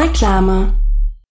Reklame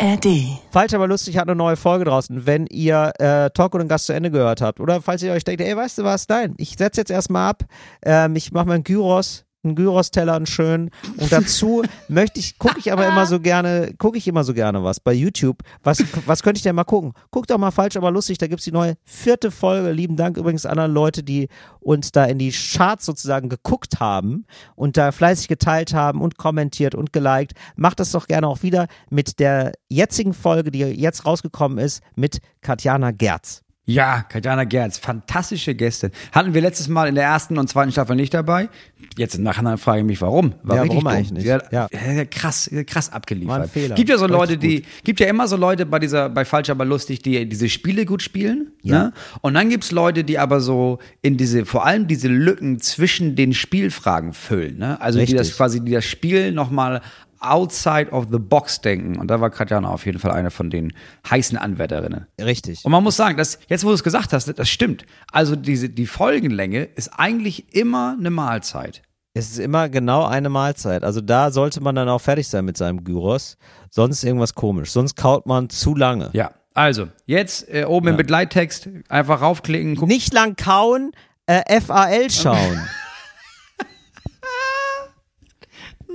ARD. Falsch, aber lustig hat eine neue Folge draußen, wenn ihr äh, Talk und den Gast zu Ende gehört habt. Oder falls ihr euch denkt, ey, weißt du was, nein, ich setze jetzt erstmal ab, ähm, ich mache meinen Gyros, einen Gyros-Teller, einen schönen. Und dazu möchte ich, gucke ich aber immer so gerne, gucke ich immer so gerne was bei YouTube. Was, was könnte ich denn mal gucken? Guckt doch mal falsch, aber lustig, da gibt's die neue vierte Folge. Lieben Dank übrigens an alle Leute, die uns da in die Charts sozusagen geguckt haben und da fleißig geteilt haben und kommentiert und geliked. Macht das doch gerne auch wieder mit der jetzigen Folge, die jetzt rausgekommen ist, mit Katjana Gerz. Ja, Katjana Gerz, fantastische Gäste. Hatten wir letztes Mal in der ersten und zweiten Staffel nicht dabei. Jetzt im Nachhinein frage ich mich, warum? War Ja, warum dumm. eigentlich nicht? Ja. ja. krass, krass War ein abgeliefert. Fehler. Gibt ja so Leute, die, gibt ja immer so Leute bei dieser, bei Falsch aber lustig, die diese Spiele gut spielen. Ja. Ne? Und dann gibt's Leute, die aber so in diese, vor allem diese Lücken zwischen den Spielfragen füllen. Ne? Also die Richtig. das quasi, die das Spiel nochmal outside of the box denken. Und da war Katjana auf jeden Fall eine von den heißen Anwärterinnen. Richtig. Und man muss sagen, dass, jetzt wo du es gesagt hast, das stimmt. Also diese, die Folgenlänge ist eigentlich immer eine Mahlzeit. Es ist immer genau eine Mahlzeit. Also da sollte man dann auch fertig sein mit seinem Gyros. Sonst irgendwas komisch. Sonst kaut man zu lange. Ja. Also, jetzt äh, oben im Begleittext einfach raufklicken. Guck, Nicht lang kauen, äh, FAL schauen.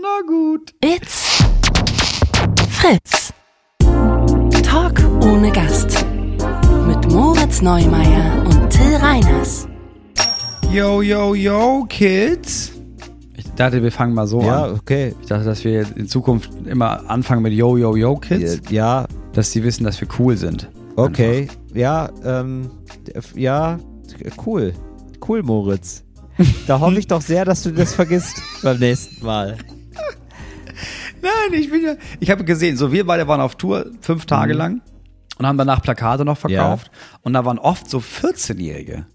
na gut. It's Fritz. Talk ohne Gast. Mit Moritz Neumeier und Till Reiners. Yo, yo, yo, Kids. Ich dachte, wir fangen mal so ja, an. okay. Ich dachte, dass wir in Zukunft immer anfangen mit Yo, yo, yo, Kids. Ja, Dass sie wissen, dass wir cool sind. okay. Ja, ähm, ja, cool. Cool, Moritz. Da hoffe ich doch sehr, dass du das vergisst beim nächsten Mal. Nein, ich bin ja. Ich habe gesehen, so wir beide waren auf Tour fünf Tage Mhm. lang und haben danach Plakate noch verkauft. Und da waren oft so 14-Jährige.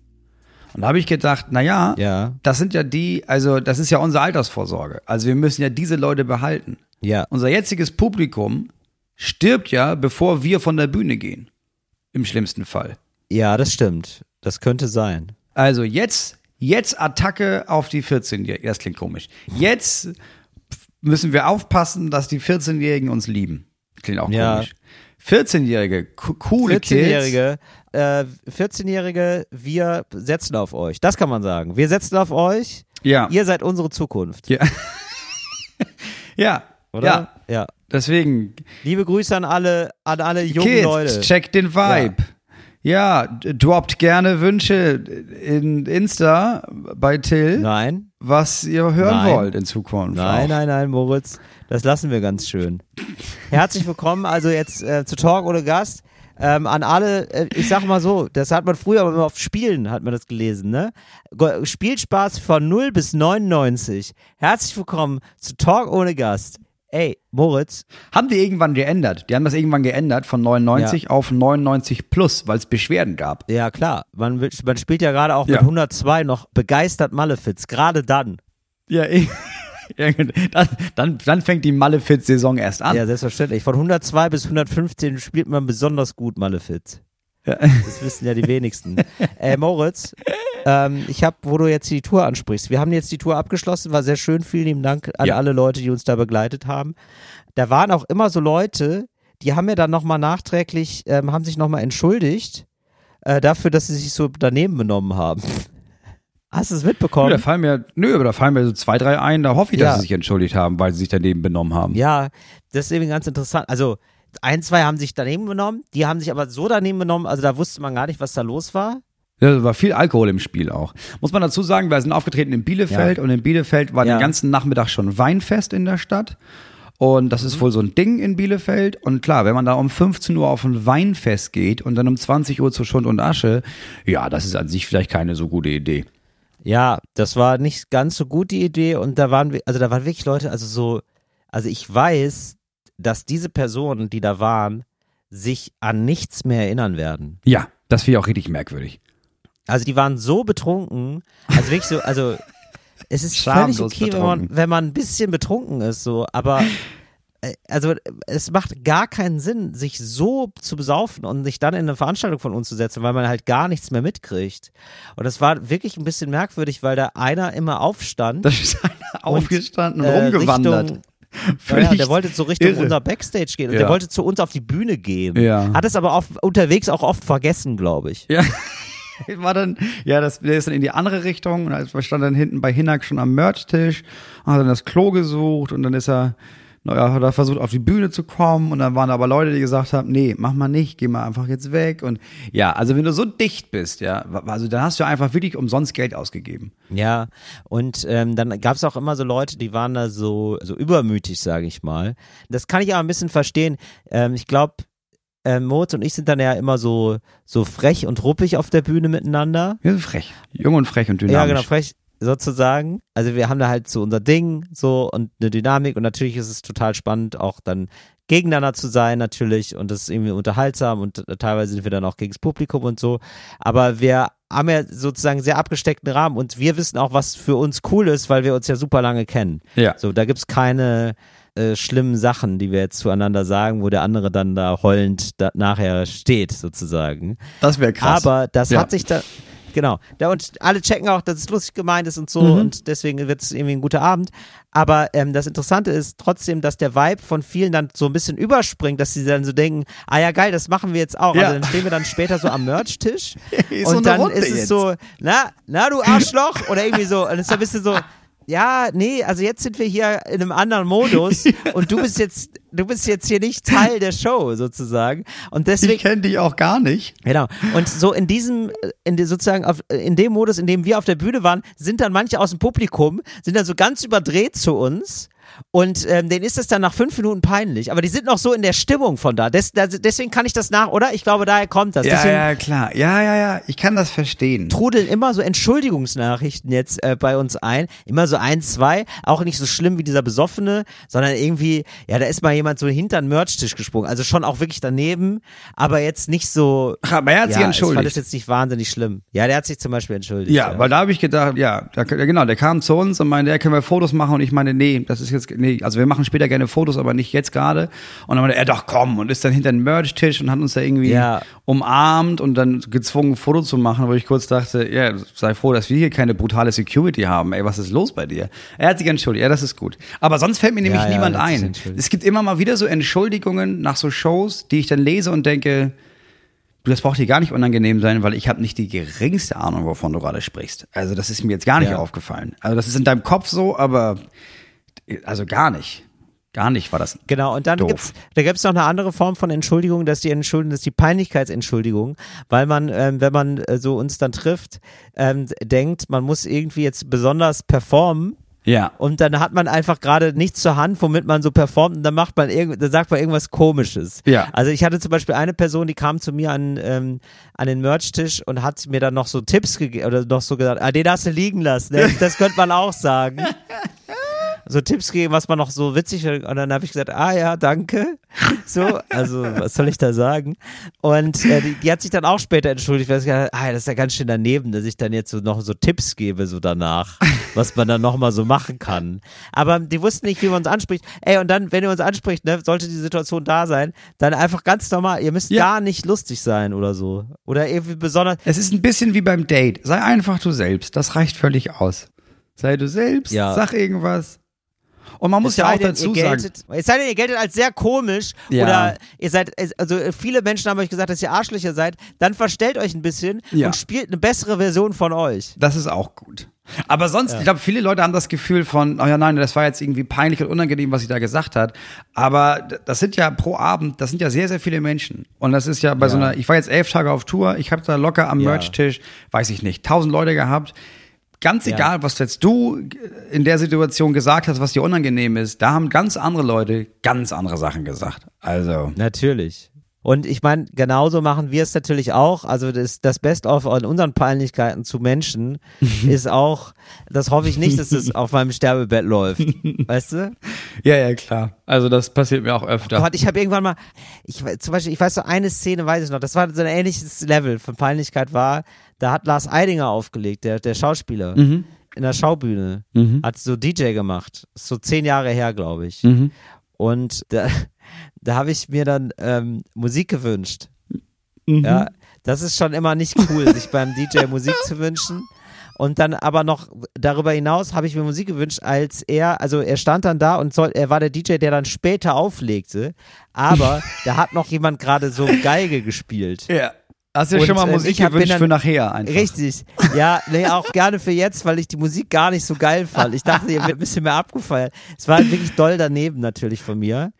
Und da habe ich gedacht, na ja, Ja. das sind ja die, also das ist ja unsere Altersvorsorge. Also wir müssen ja diese Leute behalten. Ja. Unser jetziges Publikum stirbt ja, bevor wir von der Bühne gehen. Im schlimmsten Fall. Ja, das stimmt. Das könnte sein. Also jetzt, jetzt Attacke auf die 14-Jährigen. Das klingt komisch. Jetzt müssen wir aufpassen, dass die 14-Jährigen uns lieben. Klingt auch Ja. komisch. 14-Jährige, co- coole 14-Jährige, äh, 14-Jährige, wir setzen auf euch. Das kann man sagen. Wir setzen auf euch. Ja. Ihr seid unsere Zukunft. Ja. ja. Oder? Ja. ja. Deswegen, Liebe Grüße an alle, an alle jungen Kids, Leute. check den Vibe. Ja, d- droppt gerne Wünsche in Insta bei Till, Nein, was ihr hören Nein. wollt in Zukunft. nein, auch. nein, nein, Moritz. Das lassen wir ganz schön. Herzlich willkommen also jetzt äh, zu Talk ohne Gast. Ähm, an alle, äh, ich sag mal so, das hat man früher aber immer auf Spielen, hat man das gelesen, ne? Spielspaß von 0 bis 99. Herzlich willkommen zu Talk ohne Gast. Ey, Moritz, Haben die irgendwann geändert? Die haben das irgendwann geändert von 99 auf 99 plus, weil es Beschwerden gab. ja klar, man, man spielt ja gerade auch mit Ja. 102 noch begeistert Malefiz, gerade dann. Ja, dann, dann, dann fängt die Malefiz-Saison erst an. Ja, selbstverständlich. Von 102 bis 115 spielt man besonders gut Malefiz. Ja. Das wissen ja die wenigsten. äh, Moritz, ähm, ich habe, wo du jetzt die Tour ansprichst, wir haben jetzt die Tour abgeschlossen, war sehr schön. Vielen lieben Dank an Ja. alle Leute, die uns da begleitet haben. Da waren auch immer so Leute, die haben mir dann nochmal nachträglich, ähm, haben sich nochmal entschuldigt äh, dafür, dass sie sich so daneben benommen haben. Hast du es Nö, mitbekommen? da fallen mir, nö, aber da fallen mir so zwei, drei ein, da hoffe ich, dass Ja. sie sich entschuldigt haben, weil sie sich daneben benommen haben. Ja, das ist eben ganz interessant. Also ein, zwei haben sich daneben benommen, die haben sich aber so daneben benommen, also da wusste man gar nicht, was da los war. Ja, da war viel Alkohol im Spiel auch. Muss man dazu sagen, wir sind aufgetreten in Bielefeld Ja. und in Bielefeld war Ja. den ganzen Nachmittag schon Weinfest in der Stadt. Und das ist Mhm. wohl so ein Ding in Bielefeld. Und klar, wenn man da um 15 Uhr auf ein Weinfest geht und dann um 20 Uhr zu Schund und Asche, ja, das ist an sich vielleicht keine so gute Idee. Ja, das war nicht ganz so gut die Idee und da waren wir, also da waren wirklich Leute, also so, also ich weiß, dass diese Personen, die da waren, sich an nichts mehr erinnern werden. Ja, das finde ich auch richtig merkwürdig. Also die waren so betrunken, also wirklich so, also es ist Schamlos völlig okay, wenn man, wenn man ein bisschen betrunken ist, so, aber äh, also es macht gar keinen Sinn, sich so zu besaufen und sich dann in eine Veranstaltung von uns zu setzen, weil man halt gar nichts mehr mitkriegt. Und das war wirklich ein bisschen merkwürdig, weil da einer immer aufstand. Da ist einer aufgestanden und äh, rumgewandert. Richtung, ja, der wollte so Richtung irre. unser Backstage gehen und Ja. der wollte zu uns auf die Bühne gehen. Ja. Hat es aber auf, unterwegs auch oft vergessen, glaube ich. Ja. War dann, ja, das, der ist dann in die andere Richtung und er stand dann hinten bei Hinak schon am Merch-Tisch, hat dann das Klo gesucht und dann ist er, naja, hat er versucht auf die Bühne zu kommen und dann waren aber Leute, die gesagt haben, nee, mach mal nicht, geh mal einfach jetzt weg und ja, also wenn du so dicht bist, ja, also dann hast du einfach wirklich umsonst Geld ausgegeben. Ja, und ähm, dann gab es auch immer so Leute, die waren da so, so übermütig, sage ich mal. Das kann ich aber ein bisschen verstehen. Ähm, ich glaube, ähm, Moritz und ich sind dann ja immer so, so frech und ruppig auf der Bühne miteinander. Ja, frech. Jung und frech und dynamisch. Ja, genau, frech sozusagen. Also wir haben da halt so unser Ding so und eine Dynamik und natürlich ist es total spannend, auch dann gegeneinander zu sein natürlich und das ist irgendwie unterhaltsam und äh, teilweise sind wir dann auch gegen das Publikum und so. Aber wir haben ja sozusagen einen sehr abgesteckten Rahmen und wir wissen auch, was für uns cool ist, weil wir uns ja super lange kennen. Ja. So, da gibt's keine äh, schlimmen Sachen, die wir jetzt zueinander sagen, wo der andere dann da heulend da nachher steht, sozusagen. Das wäre krass. Aber das Ja. hat sich da. Genau. Da, und alle checken auch, dass es lustig gemeint ist und so Mhm. und deswegen wird es irgendwie ein guter Abend. Aber ähm, das Interessante ist trotzdem, dass der Vibe von vielen dann so ein bisschen überspringt, dass sie dann so denken, ah ja geil, das machen wir jetzt auch. Ja. Also dann stehen wir dann später so am Merch-Tisch so und eine dann Runde ist es jetzt. so, na, na du Arschloch oder irgendwie so. Und es ist ein bisschen so, ja, nee, also jetzt sind wir hier in einem anderen Modus und du bist jetzt, du bist jetzt hier nicht Teil der Show sozusagen. Und deswegen, ich kenne dich auch gar nicht. Genau. Und so in diesem, in die, sozusagen auf, in dem Modus, in dem wir auf der Bühne waren, sind dann manche aus dem Publikum, sind dann so ganz überdreht zu uns. Und ähm, denen ist es dann nach fünf Minuten peinlich. Aber die sind noch so in der Stimmung von da. Des, da deswegen kann ich das nach, oder? Ich glaube, daher kommt das. Ja, deswegen ja, klar. Ja, ja, ja. Ich kann das verstehen. trudeln immer so Entschuldigungsnachrichten jetzt äh, bei uns ein. Immer so ein, zwei. Auch nicht so schlimm wie dieser Besoffene, sondern irgendwie, ja, da ist mal jemand so hinter den Merchtisch gesprungen. Also schon auch wirklich daneben, aber jetzt nicht so. Ach, aber er hat ja, sich Ich fand entschuldigt. das jetzt nicht wahnsinnig schlimm. Ja, der hat sich zum Beispiel entschuldigt. Ja, weil da habe ich gedacht, ja, da, ja, genau, der kam zu uns und meinte, ja, können wir Fotos machen? Und ich meine, nee, das ist jetzt, nee, also wir machen später gerne Fotos, aber nicht jetzt gerade. Und dann meinte er, doch komm, und ist dann hinter den Merch-Tisch und hat uns da irgendwie Ja. umarmt und dann gezwungen, ein Foto zu machen, wo ich kurz dachte, ja, sei froh, dass wir hier keine brutale Security haben. Ey, was ist los bei dir? Er hat sich entschuldigt, ja, das ist gut. Aber sonst fällt mir nämlich Ja, ja, niemand ein. Es gibt immer mal wieder so Entschuldigungen nach so Shows, die ich dann lese und denke, Du, das braucht dir gar nicht unangenehm sein, weil ich habe nicht die geringste Ahnung, wovon du gerade sprichst. Also das ist mir jetzt gar nicht Ja. aufgefallen. Also das ist in deinem Kopf so, aber also gar nicht. Gar nicht war das. Genau, und dann Doof. gibt's, da gibt's noch eine andere Form von Entschuldigung, dass die Entschuldigung, das ist die Peinlichkeitsentschuldigung, weil man, ähm, wenn man äh, so uns dann trifft, ähm, denkt, man muss irgendwie jetzt besonders performen. Ja. Und dann hat man einfach gerade nichts zur Hand, womit man so performt und dann macht man irgend, dann sagt man irgendwas Komisches. Ja. Also ich hatte zum Beispiel eine Person, die kam zu mir an, ähm, an den Merch-Tisch und hat mir dann noch so Tipps gegeben oder noch so gesagt, ah, den hast du liegen lassen. Das, das könnte man auch sagen. so Tipps gegeben, was man noch so witzig und dann habe ich gesagt, ah ja, danke. So, also was soll ich da sagen? Und äh, die, die hat sich dann auch später entschuldigt, weil sie gesagt hat, ah, das ist ja ganz schön daneben, dass ich dann jetzt so noch so Tipps gebe so danach, was man dann nochmal so machen kann. Aber die wussten nicht, wie man uns anspricht. Ey, und dann, wenn ihr uns anspricht, ne, sollte die Situation da sein, dann einfach ganz normal, ihr müsst Ja. gar nicht lustig sein oder so. Oder irgendwie besonders, Es ist ein bisschen wie beim Date. Sei einfach du selbst. Das reicht völlig aus. Sei du selbst, Ja. sag irgendwas. Und man muss ja auch denn, dazu ihr sagen, geltet, Es sei denn, ihr geltet als sehr komisch Ja. oder ihr seid, also viele Menschen haben euch gesagt, dass ihr Arschlöcher seid, dann verstellt euch ein bisschen Ja. und spielt eine bessere Version von euch. Das ist auch gut. Aber sonst, ich glaube, viele Leute haben das Gefühl von, oh ja, nein, das war jetzt irgendwie peinlich und unangenehm, was sie da gesagt hat. Aber das sind ja pro Abend, das sind ja sehr, sehr viele Menschen. Und das ist ja bei so Ja. einer, ich war jetzt elf Tage auf Tour, ich habe da locker am Ja. Merch-Tisch, weiß ich nicht, tausend Leute gehabt. Ganz Ja. egal, was jetzt du in der Situation gesagt hast, was dir unangenehm ist, da haben ganz andere Leute ganz andere Sachen gesagt. Also. Natürlich. Und ich meine, genauso machen wir es natürlich auch. Also das, das Best-of an unseren Peinlichkeiten zu Menschen ist auch, das hoffe ich nicht, dass es auf meinem Sterbebett läuft. Weißt du? Ja, ja, klar. Also das passiert mir auch öfter. Gott, ich habe irgendwann mal, ich zum Beispiel, ich weiß so eine Szene, weiß ich noch, das war so ein ähnliches Level von Peinlichkeit war, da hat Lars Eidinger aufgelegt, der, der Schauspieler, in der Schaubühne, hat so DJ gemacht, so zehn Jahre her, glaube ich. Und da, da habe ich mir dann ähm, Musik gewünscht. Ja, das ist schon immer nicht cool, sich beim DJ Musik zu wünschen. Und dann aber noch darüber hinaus habe ich mir Musik gewünscht, als er, also er stand dann da und soll, er war der DJ, der dann später auflegte, aber da hat noch jemand gerade so Geige gespielt. Ja. Hast du Und, schon mal äh, Musik gewünscht dann- für nachher einfach? Richtig. Ja, nee, auch gerne für jetzt, weil ich die Musik gar nicht so geil fand. Ich dachte, ihr wird ein bisschen mehr abgefeiert. Es war wirklich doll daneben natürlich von mir.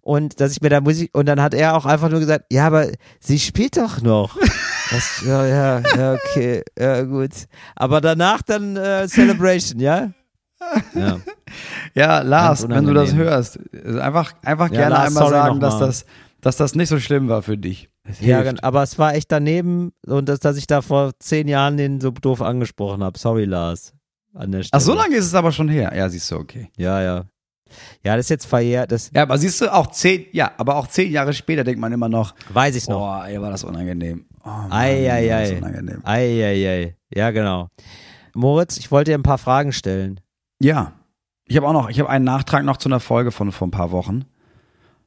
Und dass ich mir da Musik, und dann hat er auch einfach nur gesagt, ja, aber sie spielt doch noch. Das, ja, ja, ja, okay, ja, gut. Aber danach dann äh, Celebration, ja? Ja. Ja, Lars, wenn du das hörst, also einfach, einfach Ja, gerne Lars, einmal sagen, dass das, dass das nicht so schlimm war für dich. Ja, aber es war echt daneben und dass, dass ich da vor zehn Jahren den so doof angesprochen habe. Sorry, Lars. An der Stelle. Ach, so lange ist es aber schon her. Ja, siehst du, okay. Ja, ja. Ja, das ist jetzt verjährt, das Ja, aber siehst du, auch zehn, ja, aber auch zehn Jahre später denkt man immer noch, weiß ich noch. boah, ey, war das unangenehm. Oh, Mann, Ei, ei, war das ei. unangenehm. Ei, ei, ei. Ja, genau. Moritz, ich wollte dir ein paar Fragen stellen. Ja. Ich habe auch noch, ich habe einen Nachtrag noch zu einer Folge von vor ein paar Wochen.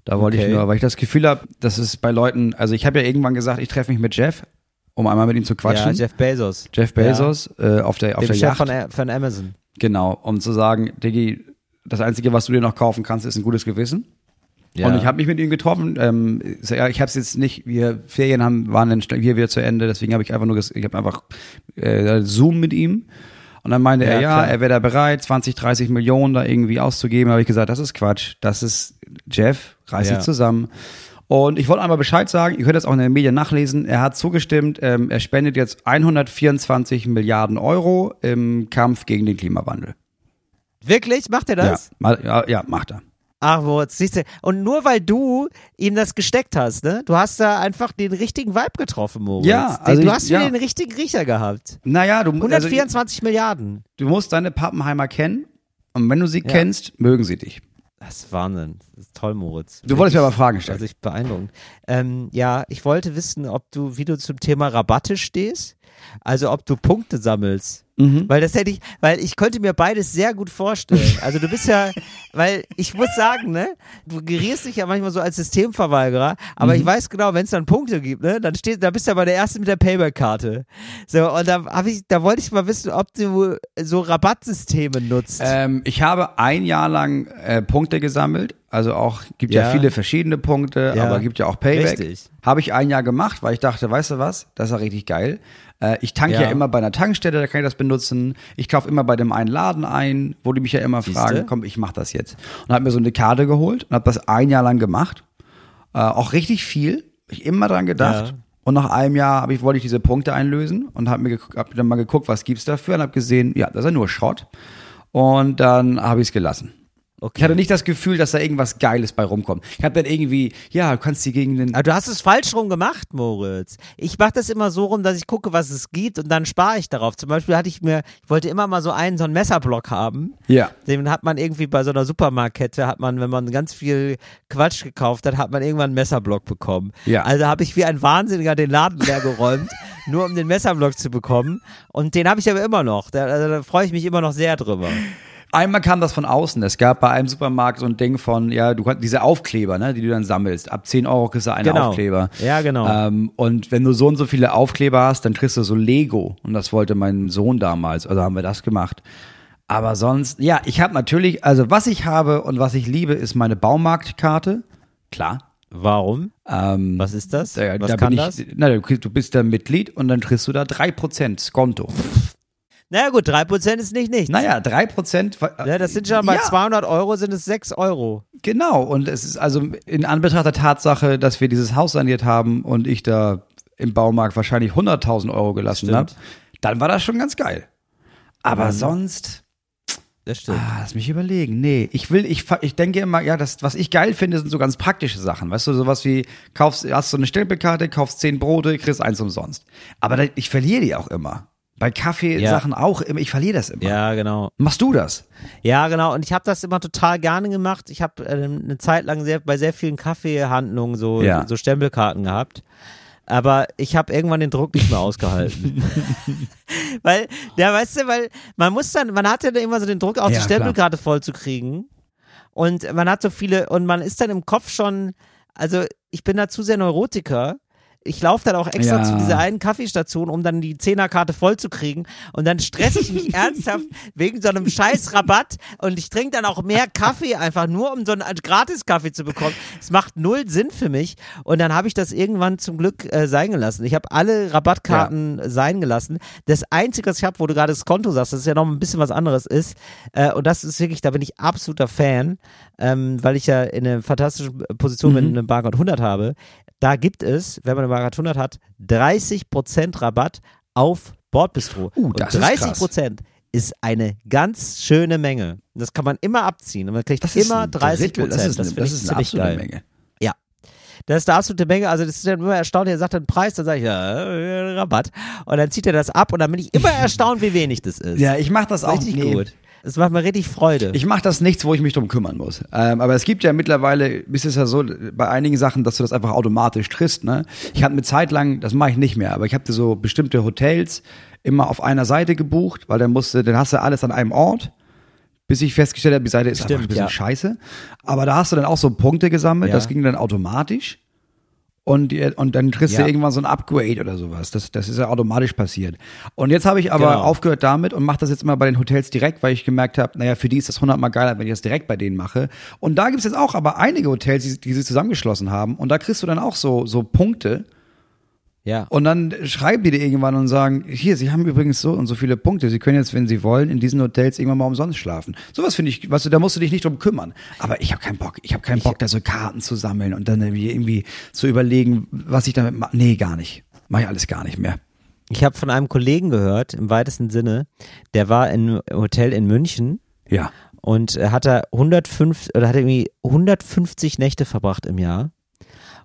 Da wollte ich Okay. nur, weil ich das Gefühl habe, dass es bei Leuten, also ich habe ja irgendwann gesagt, ich treffe mich mit Jeff, um einmal mit ihm zu quatschen. Ja, Jeff Bezos. Jeff Bezos äh, auf der, auf Dem der Chef Yacht. von, von Amazon. Genau, um zu sagen, Diggi, das Einzige, was du dir noch kaufen kannst, ist ein gutes Gewissen. Ja. Und ich habe mich mit ihm getroffen. Ähm, ich habe es jetzt nicht, wir Ferien haben, waren dann hier wieder zu Ende, deswegen habe ich einfach nur, ich habe einfach äh, Zoom mit ihm. Und dann meinte Ja, er, ja, klar. er wäre da bereit, 20, 30 Millionen da irgendwie auszugeben. Habe ich gesagt, das ist Quatsch. Das ist Jeff, reiß Ja. dich zusammen. Und ich wollte einmal Bescheid sagen, ihr könnt das auch in den Medien nachlesen. Er hat zugestimmt, ähm, er spendet jetzt 124 Milliarden Euro im Kampf gegen den Klimawandel. Wirklich? Macht er das? Ja, ja, ja, macht er. Ach, Moritz, siehst du. Und nur weil du ihm das gesteckt hast, ne? Du hast da einfach den richtigen Vibe getroffen, Moritz. Ja, Den- also du ich- hast wieder ja. den richtigen Riecher gehabt. Naja, du, also, 124 Milliarden. du musst deine Pappenheimer kennen. Und wenn du sie kennst, mögen sie dich. Das ist Wahnsinn. Das ist toll, Moritz. Du wolltest mir aber Fragen stellen. Also ich beeindruckend. Ähm, ja, ich wollte wissen, ob du, wie du zum Thema Rabatte stehst. Also ob du Punkte sammelst. Mhm. Weil das hätte ich, weil ich könnte mir beides sehr gut vorstellen. Also du bist ja, weil ich muss sagen, ne, du gerierst dich ja manchmal so als Systemverweigerer, aber Mhm. ich weiß genau, wenn es dann Punkte gibt, ne, dann steht, da bist du aber der Erste mit der Payback-Karte. So, und da habe ich, da wollte ich mal wissen, ob du so Rabattsysteme nutzt. Ähm, ich habe ein Jahr lang äh, Punkte gesammelt. Also auch, gibt ja, Ja. viele verschiedene Punkte, Ja. aber gibt ja auch Payback. Richtig. Habe ich ein Jahr gemacht, weil ich dachte, weißt du was, das ist ja richtig geil. Äh, ich tanke ja. Ja. immer bei einer Tankstelle, da kann ich das benutzen. Ich kaufe immer bei dem einen Laden ein, wo die mich ja immer Siehste? fragen, komm, ich mach das jetzt. Und habe mir so eine Karte geholt und habe das ein Jahr lang gemacht. Äh, auch richtig viel. Hab Ich immer dran gedacht. Ja. Und nach einem Jahr habe ich, wollte ich diese Punkte einlösen und habe mir hab dann mal geguckt, was gibt's dafür und habe gesehen, ja, das ist ja nur Schrott. Und dann habe ich es gelassen. Ich hatte nicht das Gefühl, dass da irgendwas Geiles bei rumkommt. Ich habe dann irgendwie, ja, du kannst die gegen den. Aber du hast es falsch rum gemacht, Moritz. Ich mache das immer so rum, dass ich gucke, was es gibt und dann spare ich darauf. Zum Beispiel hatte ich mir, ich wollte immer mal so einen, so einen Messerblock haben. Ja. Den hat man irgendwie bei so einer Supermarktkette, hat man, wenn man ganz viel Quatsch gekauft hat, hat man irgendwann einen Messerblock bekommen. Ja. Also habe ich wie ein Wahnsinniger den Laden leer geräumt, nur um den Messerblock zu bekommen. Und den habe ich aber immer noch. Da, also, da freue ich mich immer noch sehr drüber. Einmal kam das von außen. Es gab bei einem Supermarkt so ein Ding von, ja, du kannst diese Aufkleber, ne, die du dann sammelst. Ab 10 Euro kriegst du einen Genau. Aufkleber. Ja, genau. Ähm, und wenn du so und so viele Aufkleber hast, dann kriegst du so Lego. Und das wollte mein Sohn damals. Also haben wir das gemacht. Aber sonst, ja, ich habe natürlich, also was ich habe und was ich liebe, ist meine Baumarktkarte. Klar. Warum? Ähm, Was ist das? da, Was da kann bin das? ich, na, du bist da Mitglied und dann kriegst du da 3% Skonto. Naja gut, 3% ist nicht nichts. Naja, 3%. Ja, das sind schon bei ja, 200 Euro sind es 6 Euro. Genau, und es ist also in Anbetracht der Tatsache, dass wir dieses Haus saniert haben und ich da im Baumarkt wahrscheinlich 100.000 Euro gelassen habe, dann war das schon ganz geil. Aber Mhm. sonst, Das stimmt. ah, lass mich überlegen. Nee, ich will, ich, ich denke immer, ja, das, was ich geil finde, sind so ganz praktische Sachen. Weißt du, sowas wie, kaufst, hast so eine Stempelkarte, kaufst 10 Brote, kriegst eins umsonst. Aber ich verliere die auch immer. Bei Kaffeesachen auch immer, ich verliere das immer. Ja, genau. Machst du das? Ja, genau. Und ich habe das immer total gerne gemacht. Ich habe äh, eine Zeit lang sehr, bei sehr vielen Kaffeehandlungen so, Ja. so Stempelkarten gehabt. Aber ich habe irgendwann den Druck nicht mehr ausgehalten. weil, ja, weißt du, weil man muss dann, man hat ja immer so den Druck, auch Ja, die Stempelkarte voll zu kriegen. Und man hat so viele, und man ist dann im Kopf schon, also ich bin da zu sehr Neurotiker. Ich laufe dann auch extra Ja. zu dieser einen Kaffeestation, um dann die Zehnerkarte voll zu kriegen. Und dann stresse ich mich ernsthaft wegen so einem scheiß Rabatt. Und ich trinke dann auch mehr Kaffee einfach nur, um so einen Gratis-Kaffee zu bekommen. Es macht null Sinn für mich. Und dann habe ich das irgendwann zum Glück äh, sein gelassen. Ich habe alle Rabattkarten sein gelassen. Das Einzige, was ich habe, wo du gerade das Konto sagst, das ist ja noch ein bisschen was anderes ist. Äh, und das ist wirklich, da bin ich absoluter Fan, ähm, weil ich ja in einer fantastischen Position mit einem Barcode 100 habe. Da gibt es, wenn man eine Barcode 100 hat, 30% Rabatt auf Bordbistro. Uh, und das ist 30% ist eine ganz schöne Menge. Das kann man immer abziehen und man kriegt Das immer ein 30 Drittel, Prozent. Das ist, eine, finde das ist eine absolute geil. Menge. Das ist der absolute Menge. Also das ist dann immer erstaunlich. Er sagt dann Preis, dann sage ich ja äh, Rabatt und dann zieht er das ab und dann bin ich immer erstaunt, wie wenig das ist. Ja, ich mache das auch richtig nee. gut. Es macht mir richtig Freude. Ich mache das nichts, wo ich mich drum kümmern muss. Ähm, aber es gibt ja mittlerweile, ist es ja so, bei einigen Sachen, dass du das einfach automatisch triffst. Ne? Ich hatte eine Zeit lang, das mache ich nicht mehr, aber ich habe so bestimmte Hotels immer auf einer Seite gebucht, weil dann musste, dann hast du alles an einem Ort. Bis ich festgestellt habe, die Seite ist einfach Stimmt, ein bisschen ja. scheiße. Aber da hast du dann auch so Punkte gesammelt, Ja. das ging dann automatisch. Und, und dann kriegst Ja. du irgendwann so ein Upgrade oder sowas. Das, das ist ja automatisch passiert. Und jetzt habe ich aber Genau. aufgehört damit und mache das jetzt immer bei den Hotels direkt, weil ich gemerkt habe, naja, für die ist das hundertmal geiler, wenn ich das direkt bei denen mache. Und da gibt es jetzt auch aber einige Hotels, die, die sie zusammengeschlossen haben. Und da kriegst du dann auch so, so Punkte. Ja. Und dann schreiben die dir irgendwann und sagen, hier, sie haben übrigens so und so viele Punkte. Sie können jetzt, wenn sie wollen, in diesen Hotels irgendwann mal umsonst schlafen. Sowas finde ich, weißt du, da musst du dich nicht drum kümmern. Aber ich habe keinen Bock. Ich habe keinen Bock, da so Karten zu sammeln und dann irgendwie, zu überlegen, was ich damit mache. Nee, gar nicht. Mach ich alles gar nicht mehr. Ich habe von einem Kollegen gehört, im weitesten Sinne, der war in einem Hotel in München Ja. und äh, hat er 105 oder hat irgendwie 150 Nächte verbracht im Jahr.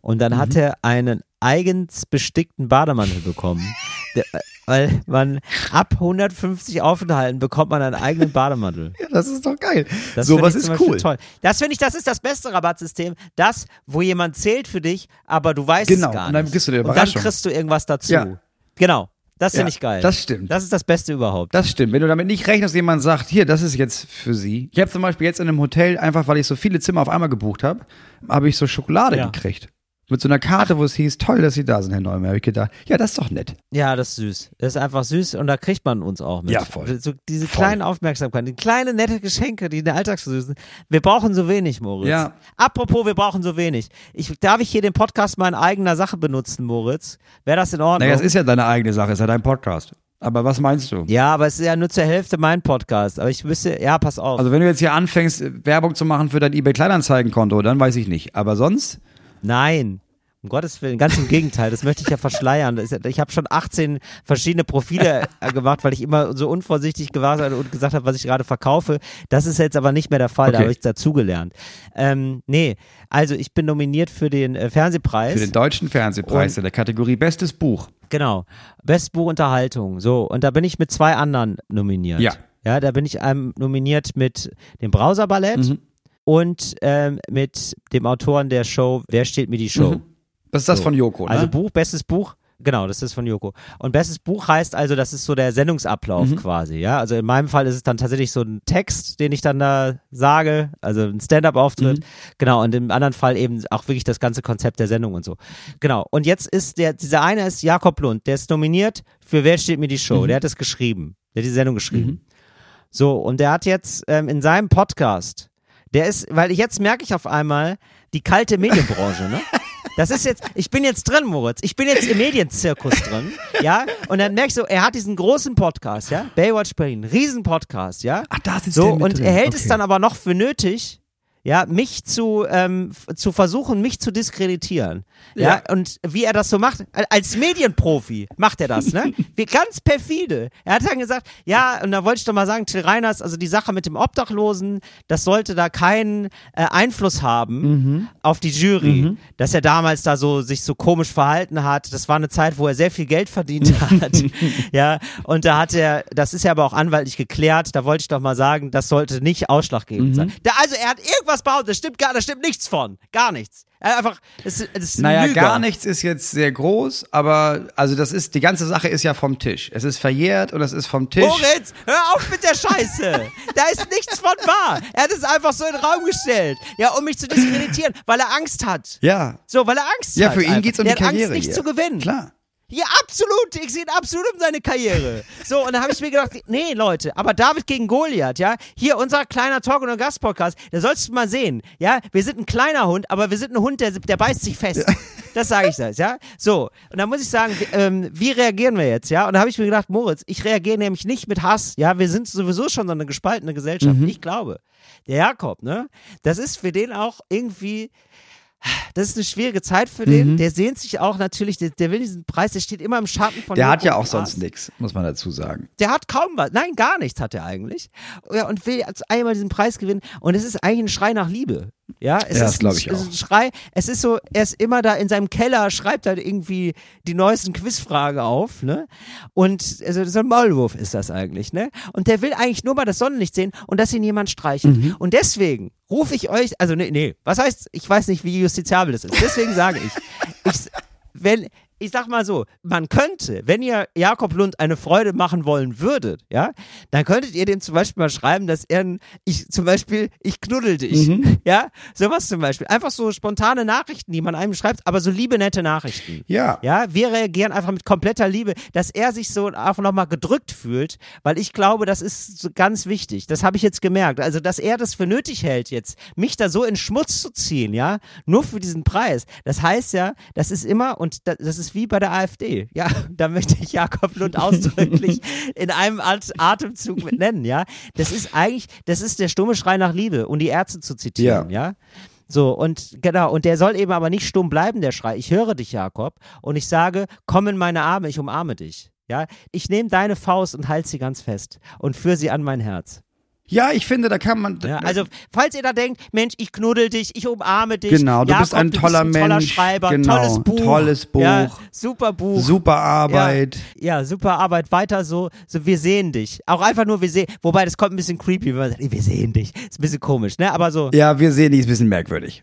Und dann hat er einen eigens bestickten Bademantel bekommen. Der, weil man ab 150 Aufenthalten bekommt man einen eigenen Bademantel. Ja, das ist doch geil. Das Sowas ist cool. Toll. Das finde ich, das ist das beste Rabattsystem. Das, wo jemand zählt für dich, aber du weißt Genau, es gar und dann nicht. kriegst du die und dann kriegst du irgendwas dazu. Ja. Genau. Das finde Ja, ich geil. das stimmt. Das ist das Beste überhaupt. Das stimmt. Wenn du damit nicht rechnest, jemand sagt, hier, das ist jetzt für sie. Ich habe zum Beispiel jetzt in einem Hotel, einfach weil ich so viele Zimmer auf einmal gebucht habe, habe ich so Schokolade Ja. gekriegt. Mit so einer Karte, wo es hieß, toll, dass Sie da sind, Herr Neumann. Habe ich gedacht, ja, das ist doch nett. Ja, das ist süß. Das ist einfach süß und da kriegt man uns auch mit. Ja, voll. So diese Voll. kleinen Aufmerksamkeiten, die kleinen nette Geschenke, die in der Alltag versüßen. Wir brauchen so wenig, Moritz. Ja. Apropos, wir brauchen so wenig. Ich, darf ich hier den Podcast mal in eigener Sache benutzen, Moritz? Wäre das in Ordnung? Naja, es ist ja deine eigene Sache, es ist ja dein Podcast. Aber was meinst du? ja, aber es ist ja nur zur Hälfte mein Podcast. Aber ich wüsste, ja, pass auf. Also wenn du jetzt hier anfängst, Werbung zu machen für dein eBay-Kleinanzeigenkonto, dann weiß ich nicht. Aber sonst, Nein. Um Gottes Willen, ganz im Gegenteil, das möchte ich ja verschleiern. Ich habe schon 18 verschiedene Profile äh, gemacht, weil ich immer so unvorsichtig gewesen und gesagt habe, was ich gerade verkaufe. Das ist jetzt aber nicht mehr der Fall, da Okay. habe ich dazugelernt. Ähm, nee, also ich bin nominiert für den äh, Fernsehpreis. für den deutschen Fernsehpreis Und- in der Kategorie Bestes Buch. Genau. Bestbuch Unterhaltung. So, und da bin ich mit zwei anderen nominiert. Ja. Ja, da bin ich ähm, nominiert mit dem Browser-Ballett Mhm. Und ähm, mit dem Autoren der Show Wer steht mir die Show? Mhm. Das ist das So. von Joko, ne? Also Buch, bestes Buch. Genau, das ist von Joko. Und bestes Buch heißt also, das ist so der Sendungsablauf Mhm. quasi, ja. Also in meinem Fall ist es dann tatsächlich so ein Text, den ich dann da sage, also ein Stand-up-Auftritt. Mhm. Genau, und im anderen Fall eben auch wirklich das ganze Konzept der Sendung und so. Genau. Und jetzt ist der, dieser eine ist Jakob Lund, der ist nominiert für Wer steht mir die Show? Mhm. Der hat das geschrieben. Der hat die Sendung geschrieben. So, und der hat jetzt ähm, in seinem Podcast, der ist, weil jetzt merke ich auf einmal die kalte Medienbranche, ne? Das ist jetzt, ich bin jetzt drin, Moritz. Ich bin jetzt im Medienzirkus drin, ja? Und dann merke ich so, er hat diesen großen Podcast, ja? Baywatch Berlin, riesen Podcast, ja? Ach, da sitzt So, der mit und drin. er hält es Okay. dann aber noch für nötig, ja, mich zu, ähm, zu versuchen, mich zu diskreditieren. Ja. und wie er das so macht, als Medienprofi macht er das, ne? Wie ganz perfide. Er hat dann gesagt, ja, und da wollte ich doch mal sagen, Till Reiners, also die Sache mit dem Obdachlosen, das sollte da keinen äh, Einfluss haben Mhm. auf die Jury, dass er damals da so sich so komisch verhalten hat. Das war eine Zeit, wo er sehr viel Geld verdient hat. ja, und da hat er, das ist ja aber auch anwaltlich geklärt, da wollte ich doch mal sagen, das sollte nicht ausschlaggebend Mhm. sein. Da, also er hat irgendwas behauptet, das stimmt gar, da stimmt nichts von. Gar nichts. Er hat einfach, das, das Naja, gar nichts ist jetzt sehr groß, aber also das ist, die ganze Sache ist ja vom Tisch. Es ist verjährt und es ist vom Tisch. Moritz, hör auf mit der Scheiße. da ist nichts von wahr. Er hat es einfach so in den Raum gestellt. Ja, um mich zu diskreditieren, weil er Angst hat. Ja. So, weil er Angst Ja, hat. für ihn einfach. geht's um Der die hat Karriere. Angst, nicht hier. zu gewinnen. Klar. Ja, absolut. Ich sehe ihn absolut um seine Karriere. So, und dann habe ich mir gedacht, nee, Leute, aber David gegen Goliath, ja, hier unser kleiner Talk- und Gast-Podcast, da sollst du mal sehen, ja, wir sind ein kleiner Hund, aber wir sind ein Hund, der, der beißt sich fest. Das sage ich das, ja. So, und dann muss ich sagen, wie, ähm, wie reagieren wir jetzt, ja? Und da habe ich mir gedacht, Moritz, ich reagiere nämlich nicht mit Hass, ja, wir sind sowieso schon so eine gespaltene Gesellschaft. Ich glaube, der Jakob, ne, das ist für den auch irgendwie das ist eine schwierige Zeit für den. Der sehnt sich auch natürlich, der, der will diesen Preis, der steht immer im Schatten von Der hat ja auch sonst nichts, muss man dazu sagen. Der hat kaum was. Nein, gar nichts hat er eigentlich. Ja, und will als einmal diesen Preis gewinnen. Und es ist eigentlich ein Schrei nach Liebe. Ja, es Ja, ist das ich ein Schrei. Es ist so, er ist immer da in seinem Keller, schreibt halt irgendwie die neuesten Quizfragen auf, ne? Und also so ein Maulwurf ist das eigentlich, ne? Und der will eigentlich nur mal das Sonnenlicht sehen und dass ihn jemand streichelt. Mhm. Und deswegen rufe ich euch, also nee, nee, was heißt, ich weiß nicht, wie justiziabel das ist. Deswegen sage ich, ich wenn, ich sag mal so, man könnte, wenn ihr Jakob Lund eine Freude machen wollen würdet, ja, dann könntet ihr dem zum Beispiel mal schreiben, dass er, ein- ich, zum Beispiel, ich knuddel dich, Mhm. ja, sowas zum Beispiel. Einfach so spontane Nachrichten, die man einem schreibt, aber so liebe, nette Nachrichten. Ja. Ja, wir reagieren einfach mit kompletter Liebe, dass er sich so einfach nochmal gedrückt fühlt, weil ich glaube, das ist ganz wichtig. Das habe ich jetzt gemerkt. Also, dass er das für nötig hält, jetzt mich da so in Schmutz zu ziehen, ja, nur für diesen Preis. Das heißt ja, das ist immer, und da- das ist wie bei der AfD. Ja, da möchte ich Jakob Lund ausdrücklich in einem At Atemzug mit nennen, ja. Das ist eigentlich, das ist der stumme Schrei nach Liebe, um die Ärzte zu zitieren, ja. So, und genau, und der soll eben aber nicht stumm bleiben, der Schrei. Ich höre dich, Jakob, und ich sage, komm in meine Arme, ich umarme dich. Ja, ich nehme deine Faust und halte sie ganz fest und führe sie an mein Herz. Ja, ich finde, da kann man. Ja, also, falls ihr da denkt, Mensch, ich knuddel dich, ich umarme dich. Genau, du bist ein du toller bist ein toller Mensch, Schreiber, genau, tolles Buch. tolles Buch. Ja, super Buch. super Arbeit. Ja, super Arbeit, weiter so, so, wir sehen dich. Auch einfach nur, wir sehen, wobei das kommt ein bisschen creepy, wenn man sagt, wir sehen dich. Ist ein bisschen komisch, ne, aber so. Ja, wir sehen die ist ein bisschen merkwürdig.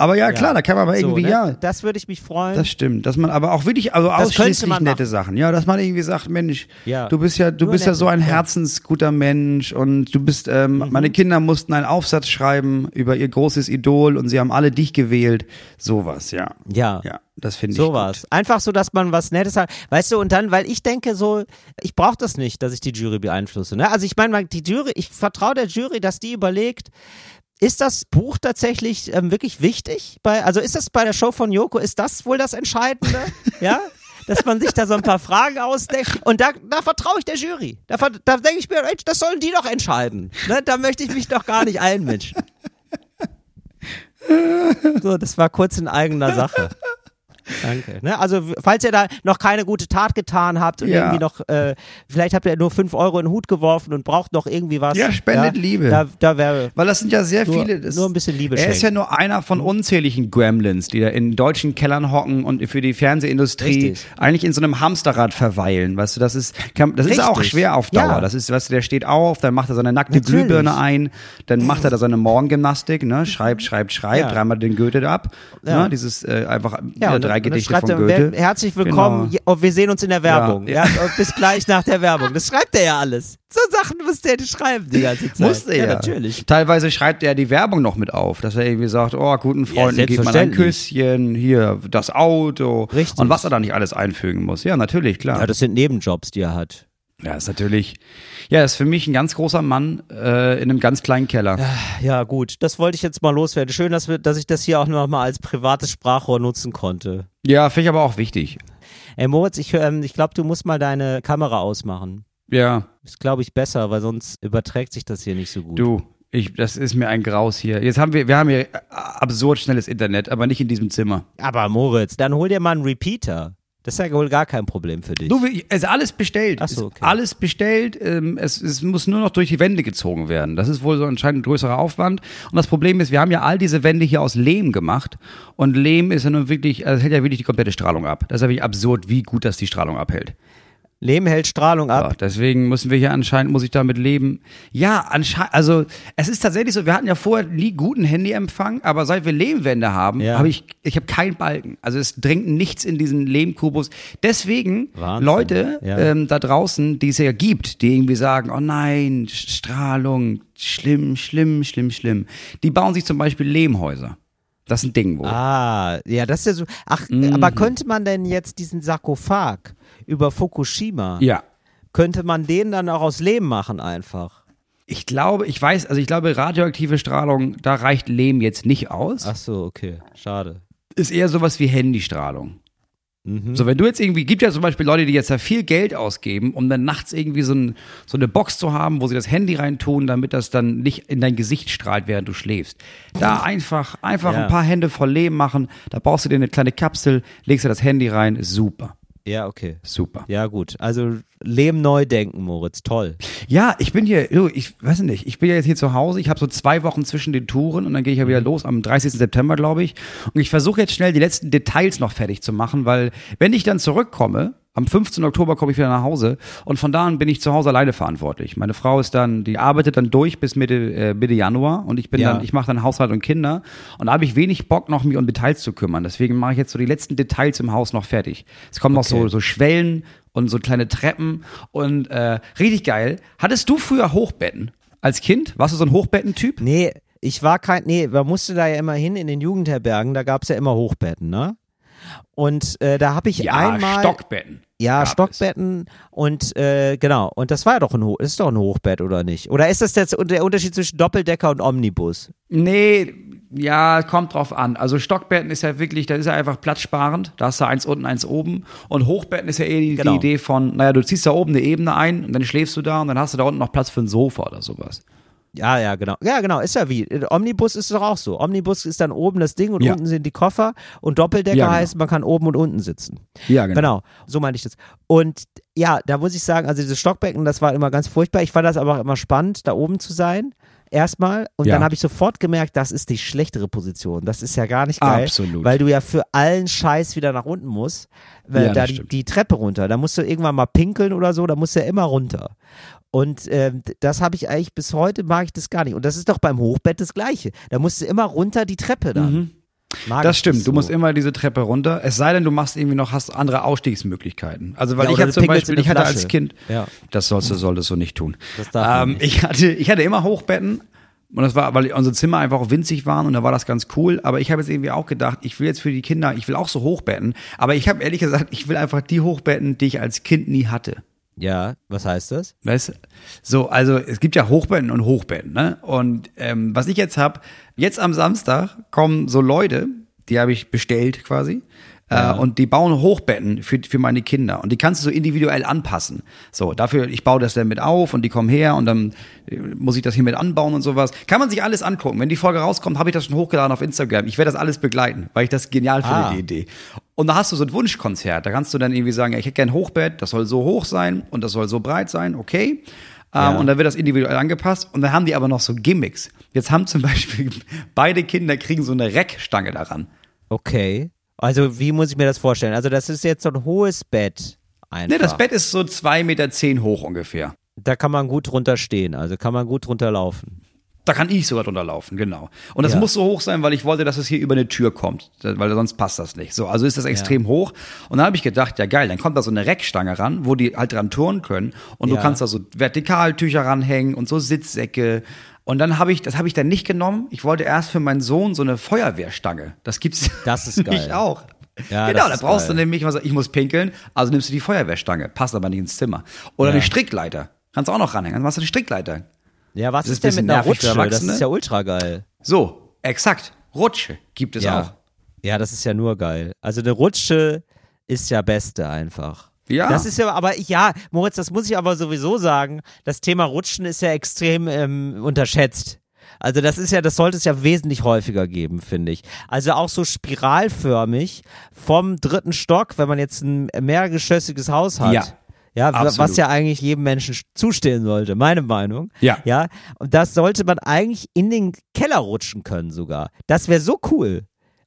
Ja. Aber ja, klar, da kann man aber irgendwie, so, ne? ja. Das würde ich mich freuen. Das stimmt, dass man aber auch wirklich, also könnte ausschließlich nette. Sachen. Ja, dass man irgendwie sagt, Mensch, Ja. du bist ja, du Nur bist ja so ein ja. Mhm. herzensguter Mensch und du bist, ähm, meine Kinder mussten einen Aufsatz schreiben über ihr großes Idol und sie haben alle dich gewählt. Sowas, ja. ja. Ja, das finde ich. So gut. war's. Einfach so, dass man was Nettes hat. Weißt du, und dann, weil ich denke so, ich brauche das nicht, dass ich die Jury beeinflusse. Ne? Also ich meine, die Jury, ich vertraue der Jury, dass die überlegt, ist das Buch tatsächlich ähm, wirklich wichtig? Bei, also ist das bei der Show von Joko, ist das wohl das Entscheidende? ja? Dass man sich da so ein paar Fragen ausdenkt. Und da, da vertraue ich der Jury. Da, da denke ich mir, das sollen die doch entscheiden. Ne? Da möchte ich mich doch gar nicht einmischen. So, das war kurz in eigener Sache. Danke. Ne? Also, falls ihr da noch keine gute Tat getan habt und Ja. irgendwie noch, äh, vielleicht habt ihr nur 5 Euro in den Hut geworfen und braucht noch irgendwie was. Ja, spendet Liebe. Da, da wäre Weil das sind ja sehr Nur- viele. Das, nur ein bisschen Liebe Er ist ja schenken. nur einer von unzähligen Gremlins, die da in deutschen Kellern hocken und für die Fernsehindustrie Richtig. eigentlich in so einem Hamsterrad verweilen. Weißt du, das ist, kann, das ist auch schwer auf Dauer. Ja. Das ist, weißt du, der steht auf, dann macht er seine nackte Natürlich. Glühbirne ein, dann macht er da seine Morgengymnastik, ne, schreibt, schreibt, schreibt, Ja. dreimal den Goethe ab, Ja. ne, dieses äh, einfach ja, ja, drei Gedichte von er, Goethe. herzlich willkommen, Genau. oh, wir sehen uns in der Werbung. Ja. Ja. bis gleich nach der Werbung. Das schreibt er ja alles. So Sachen muss der schreiben die ganze Zeit. Musste er. Ja, natürlich. Teilweise schreibt er die Werbung noch mit auf, dass er irgendwie sagt, oh, guten Freunden gibt man ein. Küsschen, hier, das Auto. Richtig. Und was er da nicht alles einfügen muss. Ja, natürlich, klar. Ja, das sind Nebenjobs, die er hat. Ja, ist natürlich, ja, ist für mich ein ganz großer Mann äh, in einem ganz kleinen Keller. Ja, gut. Das wollte ich jetzt mal loswerden. Schön, dass, wir, dass ich das hier auch nochmal als privates Sprachrohr nutzen konnte. Ja, finde ich aber auch wichtig. Ey, Moritz, ich, ähm, ich glaube, du musst mal deine Kamera ausmachen. Ja, Ist, glaube ich, besser, weil sonst überträgt sich das hier nicht so gut. du, ich, das ist mir ein Graus hier. Jetzt haben wir, wir haben hier absurd schnelles Internet, aber nicht in diesem Zimmer. Aber Moritz, dann hol dir mal einen Repeater. Das ist ja wohl gar kein Problem für dich. Du, es ist alles bestellt. Ach so, okay. Alles bestellt. Ähm, es, es muss nur noch durch die Wände gezogen werden. Das ist wohl so anscheinend ein größerer Aufwand. Und das Problem ist, wir haben ja all diese Wände hier aus Lehm gemacht. Und Lehm ist ja nun wirklich, also hält ja wirklich die komplette Strahlung ab. Das ist ja wirklich absurd, wie gut das die Strahlung abhält. Lehm hält Strahlung ab. Ja, deswegen müssen wir hier anscheinend, muss ich damit leben. Ja, anscheinend, also es ist tatsächlich so, wir hatten ja vorher nie guten Handyempfang, aber seit wir Lehmwände haben, Ja. habe ich, ich habe keinen Balken. Also es dringt nichts in diesen Lehmkubus. Deswegen, Wahnsinn. Leute Ja. ähm, da draußen, die es ja gibt, die irgendwie sagen, oh nein, Strahlung, schlimm, schlimm, schlimm, schlimm. Die bauen sich zum Beispiel Lehmhäuser. Das ist ein Ding wohl. Ah, ja, das ist ja so. Ach, aber könnte man denn jetzt diesen Sarkophag über Fukushima, Ja. könnte man den dann auch aus Lehm machen einfach? Ich glaube, ich weiß, also ich glaube, radioaktive Strahlung, da reicht Lehm jetzt nicht aus. Ach so, okay, schade. ist eher sowas wie Handystrahlung. Mhm. So, wenn du jetzt irgendwie, gibt ja zum Beispiel Leute, die jetzt da viel Geld ausgeben, um dann nachts irgendwie so, ein, so eine Box zu haben, wo sie das Handy reintun, damit das dann nicht in dein Gesicht strahlt, während du schläfst. Da einfach, einfach Ja. ein paar Hände voll Lehm machen, da brauchst du dir eine kleine Kapsel, legst du das Handy rein, super, Ja, okay. super. Ja, gut. Also Lehm neu denken, Moritz, toll. Ja, ich bin hier, du, ich weiß nicht, ich bin ja jetzt hier zu Hause, ich habe so zwei Wochen zwischen den Touren und dann gehe ich ja wieder los am 30. September, glaube ich. Und ich versuche jetzt schnell die letzten Details noch fertig zu machen, weil wenn ich dann zurückkomme, am 15. Oktober komme ich wieder nach Hause und von da an bin ich zu Hause alleine verantwortlich. Meine Frau ist dann, die arbeitet dann durch bis Mitte, äh, Mitte Januar und ich bin Ja. dann, ich mache dann Haushalt und Kinder und da habe ich wenig Bock noch mich um Details zu kümmern. Deswegen mache ich jetzt so die letzten Details im Haus noch fertig. Es kommen noch Okay. so, so Schwellen und so kleine Treppen und äh, richtig geil. Hattest du früher Hochbetten als Kind? Warst du so ein Hochbettentyp? Nee, ich war kein, nee, man musste da ja immer hin in den Jugendherbergen, da gab es ja immer Hochbetten, ne? Und äh, da habe ich einmal. Stockbetten. Ja, Stockbetten und äh, genau. Und das war ja doch ein, Ho ist doch ein Hochbett, oder nicht? Oder ist das jetzt der Unterschied zwischen Doppeldecker und Omnibus? Nee, ja, kommt drauf an. Also Stockbetten ist ja wirklich, das ist ja einfach platzsparend. Da hast du eins unten, eins oben. Und Hochbetten ist ja eher die, Genau. die Idee von, naja, du ziehst da oben eine Ebene ein und dann schläfst du da und dann hast du da unten noch Platz für ein Sofa oder sowas. Ja, ja, genau. Ja, genau, ist ja wie. Omnibus ist doch auch so. Omnibus ist dann oben das Ding und Ja. unten sind die Koffer und Doppeldecker Ja, genau. heißt, man kann oben und unten sitzen. Ja, Genau, so meinte ich das. Und ja, da muss ich sagen, also dieses Stockbecken, das war immer ganz furchtbar. Ich fand das aber auch immer spannend, da oben zu sein. Erstmal. Und Ja. dann habe ich sofort gemerkt, das ist die schlechtere Position. Das ist ja gar nicht geil. Absolut. Weil du ja für allen Scheiß wieder nach unten musst. Weil Ja, da die, die Treppe runter. Da musst du irgendwann mal pinkeln oder so, da musst du ja immer runter. Und ähm, das habe ich eigentlich bis heute mag ich das gar nicht. Und das ist doch beim Hochbett das Gleiche. Da musst du immer runter die Treppe dann. Mag Das stimmt, nicht du so. musst immer diese Treppe runter. Es sei denn, du machst irgendwie noch, hast andere Ausstiegsmöglichkeiten. Also, weil Ja, ich hatte zum Beispiel, ich hatte als Kind, Ja. das sollst du, solltest du nicht tun. Das darf ähm, nicht. Ich hatte, ich hatte immer Hochbetten. Und das war, weil unsere Zimmer einfach auch winzig waren und da war das ganz cool. Aber ich habe jetzt irgendwie auch gedacht, ich will jetzt für die Kinder, ich will auch so Hochbetten. Aber ich habe ehrlich gesagt, ich will einfach die Hochbetten, die ich als Kind nie hatte. Ja, was heißt das? Weißt du? So, also es gibt ja Hochbetten und Hochbetten, ne? Und ähm, was ich jetzt habe, jetzt am Samstag kommen so Leute, die habe ich bestellt quasi. Äh, und die bauen Hochbetten für, für meine Kinder. Und die kannst du so individuell anpassen. So, dafür, ich baue das dann mit auf und die kommen her und dann äh, muss ich das hier mit anbauen und sowas. Kann man sich alles angucken. Wenn die Folge rauskommt, habe ich das schon hochgeladen auf Instagram. Ich werde das alles begleiten, weil ich das genial finde, Ah. die Idee. Und da hast du so ein Wunschkonzert. Da kannst du dann irgendwie sagen, ja, ich hätte gern ein Hochbett, das soll so hoch sein und das soll so breit sein, okay. Ja. Ähm, und dann wird das individuell angepasst. Und dann haben die aber noch so Gimmicks. Jetzt haben zum Beispiel beide Kinder kriegen so eine Reckstange daran. Okay. Also, wie muss ich mir das vorstellen? Also, das ist jetzt so ein hohes Bett. Einfach. Ne, das Bett ist so zwei Meter zehn hoch ungefähr. Da kann man gut drunter stehen, also kann man gut drunter laufen. Da kann ich sogar drunter laufen, genau. Und das Ja. muss so hoch sein, weil ich wollte, dass es hier über eine Tür kommt, weil sonst passt das nicht. So, also ist das extrem hoch. Und dann habe ich gedacht, ja geil, dann kommt da so eine Reckstange ran, wo die halt dran turnen können. Und Ja. du kannst da so Vertikaltücher ranhängen und so Sitzsäcke. Und dann habe ich, das habe ich dann nicht genommen. Ich wollte erst für meinen Sohn so eine Feuerwehrstange. Das gibt's Das ist geil. nicht auch. Ja, genau, da brauchst du geil. nämlich, was, ich muss pinkeln, also nimmst du die Feuerwehrstange, passt aber nicht ins Zimmer. Oder Ja. eine Strickleiter. Kannst du auch noch ranhängen, dann machst du eine Strickleiter. Ja, was Das ist ist denn mit einer Rutsche? Das ist ja ultra geil. So, exakt. Rutsche gibt es auch. Ja, das ist ja nur geil. Also eine Rutsche ist ja beste einfach. Ja. Das ist ja, aber ich, ja, Moritz, das muss ich aber sowieso sagen. Das Thema Rutschen ist ja extrem ähm, unterschätzt. Also das ist ja, das sollte es ja wesentlich häufiger geben, finde ich. Also auch so spiralförmig vom dritten Stock, wenn man jetzt ein mehrgeschossiges Haus hat. Ja. Ja, wa- was Absolut. ja eigentlich jedem Menschen zustehen sollte, meine Meinung. Ja. Ja, und das sollte man eigentlich in den Keller rutschen können sogar. Das wäre so cool.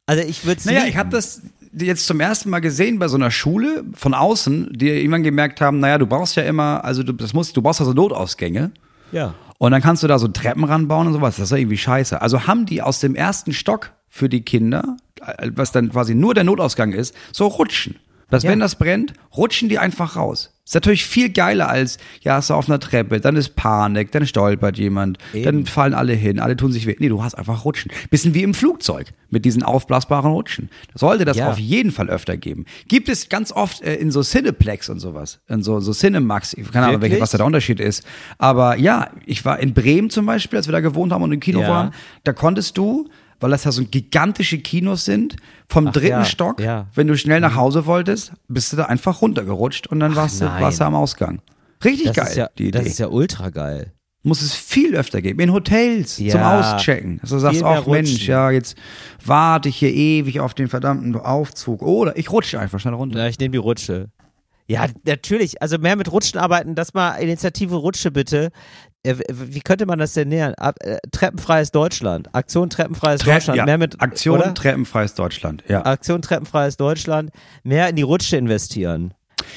Also ich würde es Naja, ich habe das jetzt zum ersten Mal gesehen bei so einer Schule von außen, die irgendwann gemerkt haben, naja, du brauchst ja immer, also du, das musst, du brauchst also Notausgänge. Ja. Und dann kannst du da so Treppen ranbauen und sowas. Das ist ja irgendwie scheiße. Also haben die aus dem ersten Stock für die Kinder, äh, was dann quasi nur der Notausgang ist, so rutschen. Dass Ja. wenn das brennt, rutschen die einfach raus. Ist natürlich viel geiler als, ja, hast du auf einer Treppe, dann ist Panik, dann stolpert jemand, dann fallen alle hin, alle tun sich weh. Nee, du hast einfach Rutschen. Bisschen wie im Flugzeug mit diesen aufblasbaren Rutschen. Sollte das Ja. auf jeden Fall öfter geben. Gibt es ganz oft äh, in so Cineplex und sowas, in so, so Cinemax, keine Ahnung, welche, was da der Unterschied ist. Aber ja, ich war in Bremen zum Beispiel, als wir da gewohnt haben und im Kino Ja. waren, da konntest du, weil das ja so gigantische Kinos sind, vom dritten ja, Stock, ja. wenn du schnell nach Hause wolltest, bist du da einfach runtergerutscht und dann warst, du, warst du am Ausgang. Richtig Das geil, ja, die Idee. das ist ja ultra geil. Muss es viel öfter geben. In Hotels zum. Auschecken. Dass du sagst, ach Mensch, ja, jetzt warte ich hier ewig auf den verdammten Aufzug. Oder ich rutsche einfach schnell runter. Ja, ich nehme die Rutsche. Ja, natürlich. Also mehr mit Rutschen arbeiten. Das mal Initiative Rutsche bitte. Wie könnte man das denn nähern? Äh, Treppenfreies Deutschland. Aktion Treppenfreies Tre- Deutschland. ja, Mehr mit Aktion oder? Treppenfreies Deutschland. Ja. Aktion Treppenfreies Deutschland. Mehr in die Rutsche investieren.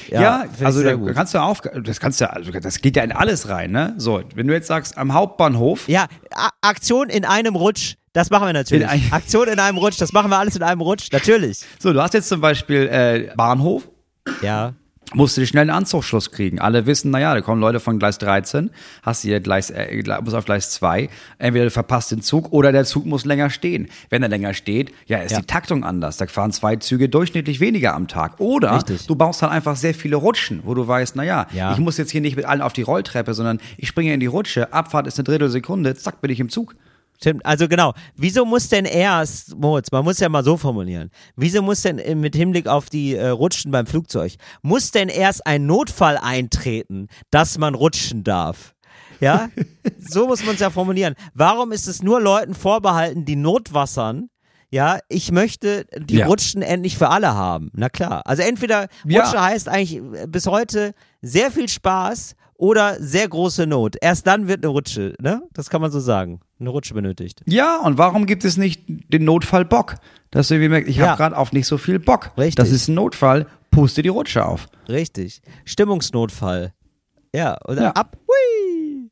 Ja, Ja, also da kannst du auf, das kannst du, also das geht ja in alles rein, ne? So, wenn du jetzt sagst, am Hauptbahnhof, Ja, A Aktion in einem Rutsch. Das machen wir natürlich. In ein- Aktion in einem Rutsch. Das machen wir alles in einem Rutsch. Natürlich. so, du hast jetzt zum Beispiel äh, Bahnhof, Ja. Musst du schnell einen Anzugsschluss kriegen. Alle wissen, naja, da kommen Leute von Gleis 13, hast du hier Gleis, äh, muss auf Gleis 2, entweder du verpasst den Zug oder der Zug muss länger stehen. Wenn er länger steht, ja, ist Ja. die Taktung anders. Da fahren zwei Züge durchschnittlich weniger am Tag. Oder Richtig. du baust dann einfach sehr viele Rutschen, wo du weißt, naja, Ja. ich muss jetzt hier nicht mit allen auf die Rolltreppe, sondern ich springe in die Rutsche, Abfahrt ist eine Drittelsekunde, zack, bin ich im Zug. Stimmt, also genau. Wieso muss denn erst, Moritz, man muss ja mal so formulieren, wieso muss denn mit Hinblick auf die äh, Rutschen beim Flugzeug, muss denn erst ein Notfall eintreten, dass man rutschen darf? Ja, so muss man es ja formulieren. Warum ist es nur Leuten vorbehalten, die notwassern? Ja, ich möchte die Ja. Rutschen endlich für alle haben. Na klar. Also entweder Ja. Rutsche heißt eigentlich äh, bis heute sehr viel Spaß oder sehr große Not. Erst dann wird eine Rutsche, ne? Das kann man so sagen. Eine Rutsche benötigt. Ja, und warum gibt es nicht den Notfall Bock? Dass du irgendwie merkst, ich Ja. habe gerade auf nicht so viel Bock. Richtig. Das ist ein Notfall, puste die Rutsche auf. Richtig. Stimmungsnotfall. Ja, und dann Ja. ab, hui,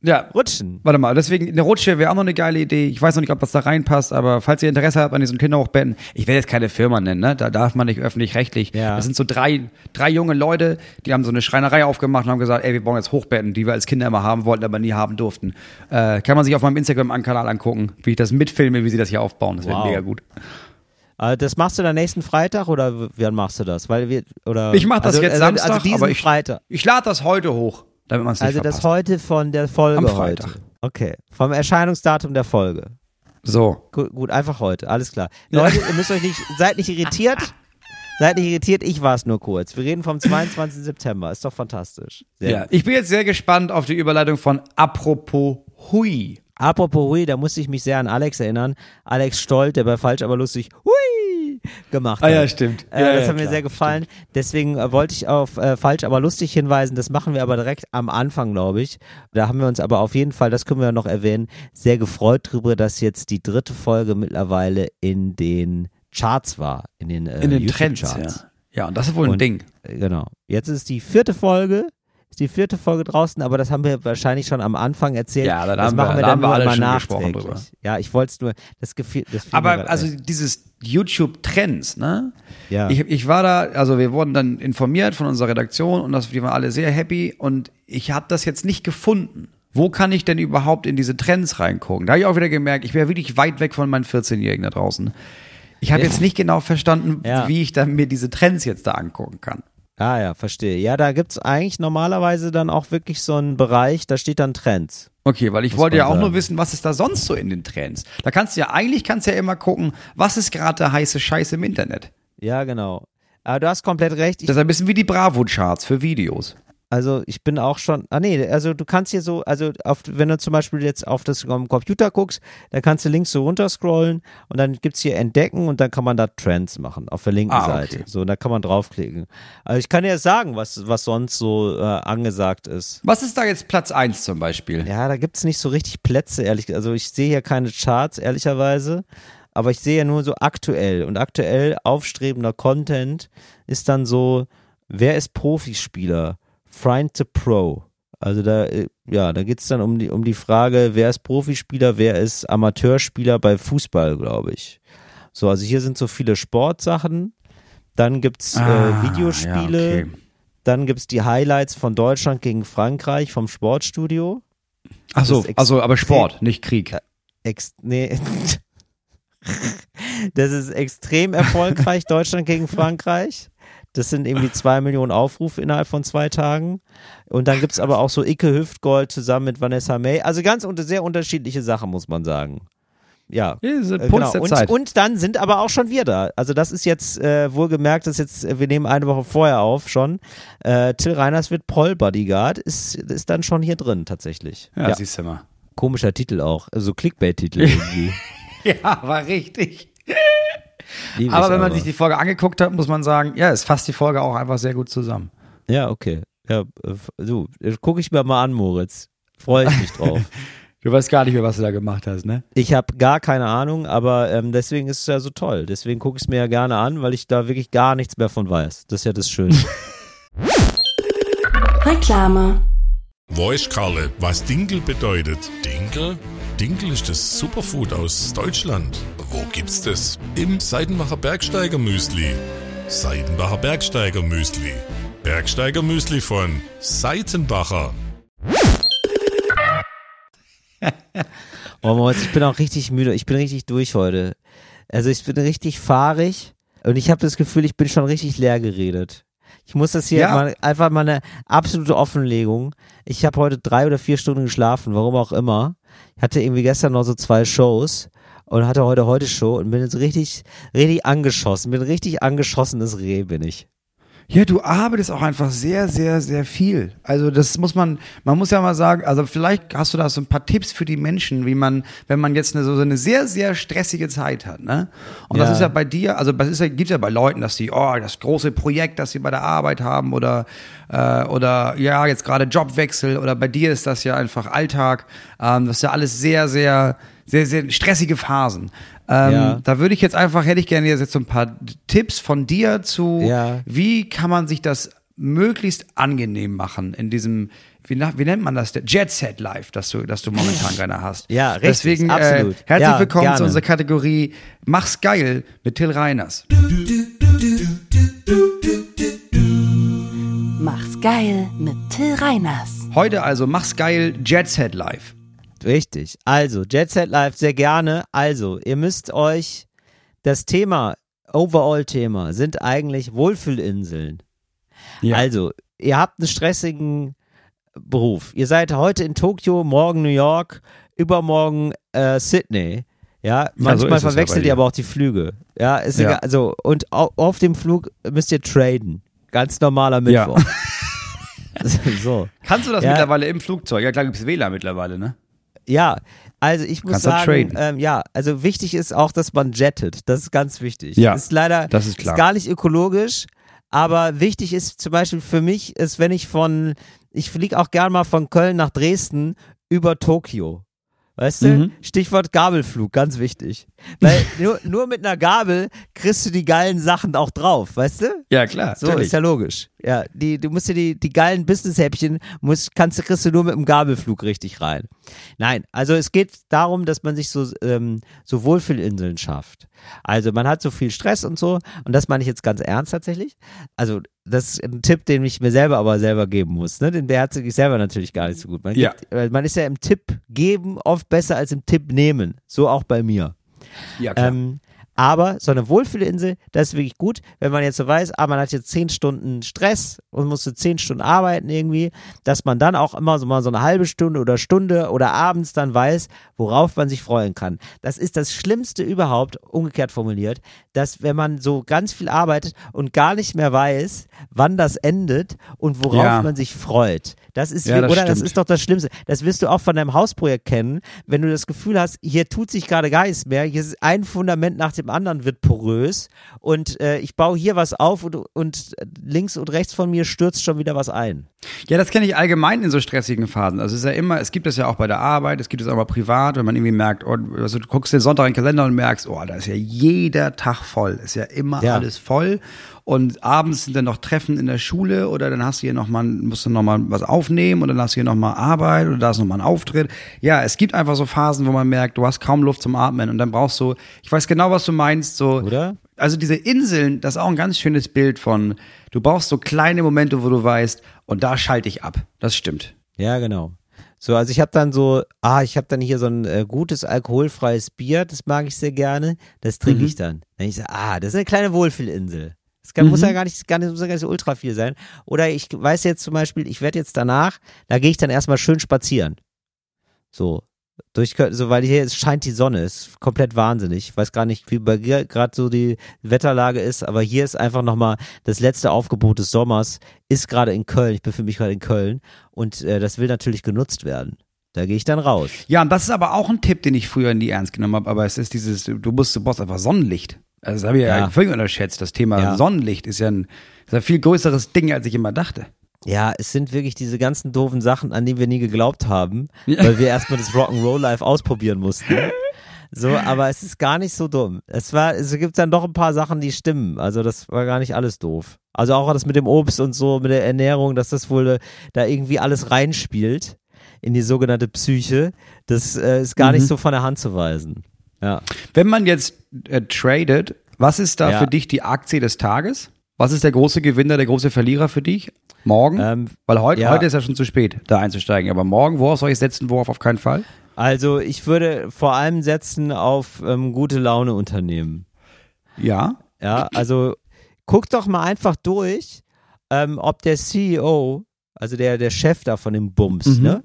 Ja, rutschen. Warte mal, deswegen eine Rutsche wäre auch noch eine geile Idee. Ich weiß noch nicht, ob das da reinpasst, aber falls ihr Interesse habt an diesen Kinderhochbetten, ich werde jetzt keine Firma nennen, ne? Da darf man nicht öffentlich-rechtlich. Ja. Das sind so drei, drei junge Leute, die haben so eine Schreinerei aufgemacht und haben gesagt, ey, wir bauen jetzt Hochbetten, die wir als Kinder immer haben wollten, aber nie haben durften. Äh, kann man sich auf meinem Instagram-Kanal angucken, wie ich das mitfilme, wie sie das hier aufbauen. Das wäre Wow. mega gut. Äh, das machst du dann nächsten Freitag oder wann machst du das? Weil wir, oder, Ich mache das also, jetzt also, Samstag, also diesen aber ich, Freitag. ich lade das heute hoch, damit man es nicht Also das verpasst. heute von der Folge Am Freitag. heute. Okay. Vom Erscheinungsdatum der Folge. So. Gut, gut, einfach heute, alles klar. Leute, ihr müsst euch nicht, seid nicht irritiert. Seid nicht irritiert, ich war es nur kurz. Wir reden vom 22. September, ist doch fantastisch. Sehr Ja, gut. ich bin jetzt sehr gespannt auf die Überleitung von Apropos Hui. Apropos Hui, da musste ich mich sehr an Alex erinnern. Alex Stolt, der bei Falsch aber lustig Hui gemacht Ah hat. ja, stimmt. Äh, Ja, das ja, hat mir klar, sehr gefallen. Deswegen äh, wollte ich auf äh, Falsch aber lustig hinweisen. Das machen wir aber direkt am Anfang, glaube ich. Da haben wir uns aber auf jeden Fall, das können wir noch erwähnen, sehr gefreut darüber, dass jetzt die dritte Folge mittlerweile in den Charts war. In den, äh, In den Trends, ja. Ja, und das ist wohl ein Und- Ding. Äh, Genau. Jetzt ist die vierte Folge. Ist die vierte Folge draußen, aber das haben wir wahrscheinlich schon am Anfang erzählt. Ja, da das haben machen wir da dann haben wir alle mal gesprochen drüber. Ja, ich wollte es nur, das gefiel, das Aber also ein. dieses YouTube-Trends, ne? Ja. Ich, ich war da, also wir wurden dann informiert von unserer Redaktion und das, wir waren alle sehr happy und ich habe das jetzt nicht gefunden. Wo kann ich denn überhaupt in diese Trends reingucken? Da habe ich auch wieder gemerkt, ich wäre wirklich weit weg von meinen 14-Jährigen da draußen. Ich habe jetzt nicht genau verstanden, Ja. wie ich dann mir diese Trends jetzt da angucken kann. Ah ja, verstehe. Ja, da gibt's eigentlich normalerweise dann auch wirklich so einen Bereich, da steht dann Trends. Okay, weil ich wollte ja auch nur sagen. wissen, was ist da sonst so in den Trends. Da kannst du ja eigentlich kannst du ja immer gucken, was ist gerade der heiße Scheiß im Internet. Ja, genau. Aber du hast komplett recht. Ich Das ist ein bisschen wie die Bravo-Charts für Videos. Also ich bin auch schon, ah nee, also du kannst hier so, also auf, wenn du zum Beispiel jetzt auf das Computer guckst, dann kannst du links so runter scrollen und dann gibt's hier Entdecken und dann kann man da Trends machen auf der linken Ah, okay. Seite. So, und da kann man draufklicken. Also ich kann dir sagen, was, was sonst so äh, angesagt ist. Was ist da jetzt Platz 1 zum Beispiel? Ja, da gibt's nicht so richtig Plätze, ehrlich Also ich sehe hier keine Charts, ehrlicherweise. Aber ich sehe ja nur so aktuell. Und aktuell aufstrebender Content ist dann so, wer ist Profispieler? Find the Pro. Also da, äh, ja, da geht's dann um die, um die Frage, wer ist Profispieler, wer ist Amateurspieler bei Fußball, glaube ich. So, also hier sind so viele Sportsachen. Dann gibt's Ah, äh, Videospiele. ja, okay. Dann gibt's die Highlights von Deutschland gegen Frankreich vom Sportstudio. Ach so, ist ex- also aber Sport, nicht Krieg. Ex nee. Das ist extrem erfolgreich, Deutschland gegen Frankreich. Das sind irgendwie zwei Millionen Aufrufe innerhalb von zwei Tagen. Und dann gibt's aber auch so Icke Hüftgold zusammen mit Vanessa May. Also ganz unter, sehr unterschiedliche Sachen, muss man sagen. Ja. Äh, Genau. Und, und dann sind aber auch schon wir da. Also das ist jetzt äh, wohlgemerkt, das ist jetzt, äh, wir nehmen eine Woche vorher auf schon. Äh, Till Reiners wird Paul Bodyguard, ist, ist dann schon hier drin tatsächlich. ja, ja. siehst du mal. Komischer Titel auch. Also Clickbait-Titel irgendwie. Ja, war richtig. Lieb Aber wenn man sich die Folge angeguckt hat, muss man sagen, ja, es fasst die Folge auch einfach sehr gut zusammen. Ja, okay. Ja, du, gucke ich mir mal an, Moritz. Freue ich mich drauf. Du weißt gar nicht mehr, was du da gemacht hast, ne? ich habe gar keine Ahnung, aber ähm, deswegen ist es ja so toll. Deswegen gucke ich es mir ja gerne an, weil ich da wirklich gar nichts mehr von weiß. Das ist ja das Schöne. Reklame. Weiß Karle, was Dinkel bedeutet. Dinkel? Dinkel ist das Superfood aus Deutschland. Wo gibt's das? Im Seidenbacher Bergsteiger Müsli. Seidenbacher Bergsteiger Müsli. Bergsteiger Müsli von Seitenbacher. Oh, Moritz, ich bin auch richtig müde. Ich bin richtig durch heute. Also ich bin richtig fahrig und ich habe das Gefühl, ich bin schon richtig leer geredet. Ich muss das hier Ja. mal einfach mal eine absolute Offenlegung. Ich habe heute drei oder vier Stunden geschlafen, warum auch immer. Ich hatte irgendwie gestern noch so zwei Shows und hatte heute heute Show und bin jetzt richtig, richtig angeschossen. Bin richtig angeschossenes Reh, bin ich. Ja, du arbeitest auch einfach sehr, sehr, sehr viel. Also das muss man, man muss ja mal sagen, also vielleicht hast du da so ein paar Tipps für die Menschen, wie man, wenn man jetzt eine, so eine sehr, sehr stressige Zeit hat, ne? Und das Ja. ist ja bei dir, also das ist ja, gibt's ja bei Leuten, dass die, oh, das große Projekt, das sie bei der Arbeit haben oder, äh, oder ja, jetzt gerade Jobwechsel oder bei dir ist das ja einfach Alltag. Ähm, das ist ja alles sehr, sehr, sehr, sehr stressige Phasen. Ähm, Ja. Da würde ich jetzt einfach, hätte ich gerne jetzt so ein paar Tipps von dir zu, Ja. wie kann man sich das möglichst angenehm machen in diesem, wie, wie nennt man das, der Jet Set Life, das du, das du momentan gerne hast. Ja, richtig, Deswegen absolut. Äh, herzlich Ja, willkommen gerne. zu unserer Kategorie Mach's geil mit Till Reiners. Mach's geil mit Till Reiners. Heute also Mach's geil Jet Set Life. Richtig. Also, Jet Set Live sehr gerne. Also, ihr müsst euch das Thema, Overall-Thema, sind eigentlich Wohlfühlinseln. Ja. Also, ihr habt einen stressigen Beruf. Ihr seid heute in Tokio, morgen New York, übermorgen äh, Sydney. Ja, manchmal es ja verwechselt dir. ihr aber auch die Flüge. Ja, ist Ja. egal. Also, und au auf dem Flug müsst ihr traden. Ganz normaler Ja. Mittwoch. so. Kannst du das Ja. mittlerweile im Flugzeug? Ja, klar gibt's WLAN mittlerweile, ne? Ja, also ich muss Kannst sagen, ähm, ja, also wichtig ist auch, dass man jettet. Das ist ganz wichtig. Ja, ist leider das ist klar. gar nicht ökologisch, aber wichtig ist zum Beispiel für mich, ist, wenn ich von, ich fliege auch gern mal von Köln nach Dresden über Tokio. Weißt du? Mhm. Stichwort Gabelflug, ganz wichtig. Weil nur, nur mit einer Gabel kriegst du die geilen Sachen auch drauf, weißt du? Ja, klar. So, ist ja logisch. Ja, die, du musst dir die, die geilen Business-Häppchen, musst, kannst, du- kriegst du nur mit dem Gabelflug richtig rein. Nein, also es geht darum, dass man sich so, ähm, so Wohlfühlinseln schafft. Also man hat so viel Stress und so, und das meine ich jetzt ganz ernst tatsächlich. Also das ist ein Tipp, den ich mir selber aber selber geben muss. Ne? Den beherzige ich selber natürlich gar nicht so gut. Man, Ja. gibt, man ist ja im Tipp geben oft besser als im Tipp nehmen. So auch bei mir. Ja, klar. Ähm, Aber so eine Wohlfühlinsel, das ist wirklich gut, wenn man jetzt so weiß, ah, man hat jetzt zehn Stunden Stress und musste zehn Stunden arbeiten irgendwie, dass man dann auch immer so mal so eine halbe Stunde oder Stunde oder abends dann weiß, worauf man sich freuen kann. Das ist das Schlimmste überhaupt, umgekehrt formuliert, dass wenn man so ganz viel arbeitet und gar nicht mehr weiß, wann das endet und worauf Ja. man sich freut. Das ist, Ja, das oder das stimmt. ist doch das Schlimmste. Das wirst du auch von deinem Hausprojekt kennen, wenn du das Gefühl hast, hier tut sich gerade gar nichts mehr, hier ist ein Fundament nach dem anderen wird porös und äh, ich baue hier was auf und, und links und rechts von mir stürzt schon wieder was ein. Ja, das kenne ich allgemein in so stressigen Phasen. Also es ist ja immer, es gibt es ja auch bei der Arbeit, es gibt es auch mal privat, wenn man irgendwie merkt, oh, also du guckst den Sonntag in den Kalender und merkst, oh, da ist ja jeder Tag voll, ist ja immer Ja. alles voll. Und abends sind dann noch Treffen in der Schule oder dann hast du hier noch mal, musst du noch mal was aufnehmen und dann hast du hier noch mal Arbeit oder da ist noch mal ein Auftritt. Ja, es gibt einfach so Phasen, wo man merkt, du hast kaum Luft zum Atmen und dann brauchst du, ich weiß genau, was du meinst, so, Oder? also diese Inseln, das ist auch ein ganz schönes Bild von, du brauchst so kleine Momente, wo du weißt, und da schalte ich ab. Das stimmt. Ja, genau. So, also ich habe dann so, ah, ich habe dann hier so ein äh, gutes alkoholfreies Bier, das mag ich sehr gerne, das trinke Mhm. ich dann. Dann ich so, ah, das ist eine kleine Wohlfühlinsel. Kann, Mhm. muss ja gar nicht, gar nicht, muss ja gar nicht so ultra viel sein. Oder ich weiß jetzt zum Beispiel, ich werde jetzt danach, da gehe ich dann erstmal schön spazieren. So. Durch, so, weil hier es scheint die Sonne, ist komplett wahnsinnig. Ich weiß gar nicht, wie bei dir gerade so die Wetterlage ist, aber hier ist einfach nochmal das letzte Aufgebot des Sommers, ist gerade in Köln. Ich befinde mich gerade in Köln und äh, das will natürlich genutzt werden. Da gehe ich dann raus. Ja, und das ist aber auch ein Tipp, den ich früher nie ernst genommen habe, aber es ist dieses, du musst, du brauchst einfach Sonnenlicht. Also das habe ich ja, Ja. völlig unterschätzt. Das Thema Ja. Sonnenlicht ist ja ein, ist ein viel größeres Ding, als ich immer dachte. Ja, es sind wirklich diese ganzen doofen Sachen, an die wir nie geglaubt haben, weil wir erstmal das Rock'n'Roll Life ausprobieren mussten. So, aber es ist gar nicht so dumm. Es war, es gibt dann doch ein paar Sachen, die stimmen. Also das war gar nicht alles doof. Also auch das mit dem Obst und so, mit der Ernährung, dass das wohl äh, da irgendwie alles reinspielt in die sogenannte Psyche. Das äh, ist gar nicht so von der Hand zu weisen. Ja. Wenn man jetzt äh, tradet, was ist da Ja. für dich die Aktie des Tages? Was ist der große Gewinner, der große Verlierer für dich? Morgen? Ähm, Weil heute, ja. heute ist ja schon zu spät, da einzusteigen. Aber morgen, worauf soll ich setzen, worauf auf keinen Fall? Also ich würde vor allem setzen auf ähm, gute Laune Unternehmen. Ja. Ja, also guck doch mal einfach durch, ähm, ob der CEO, also der, der Chef da von dem Bums, Mhm. ne?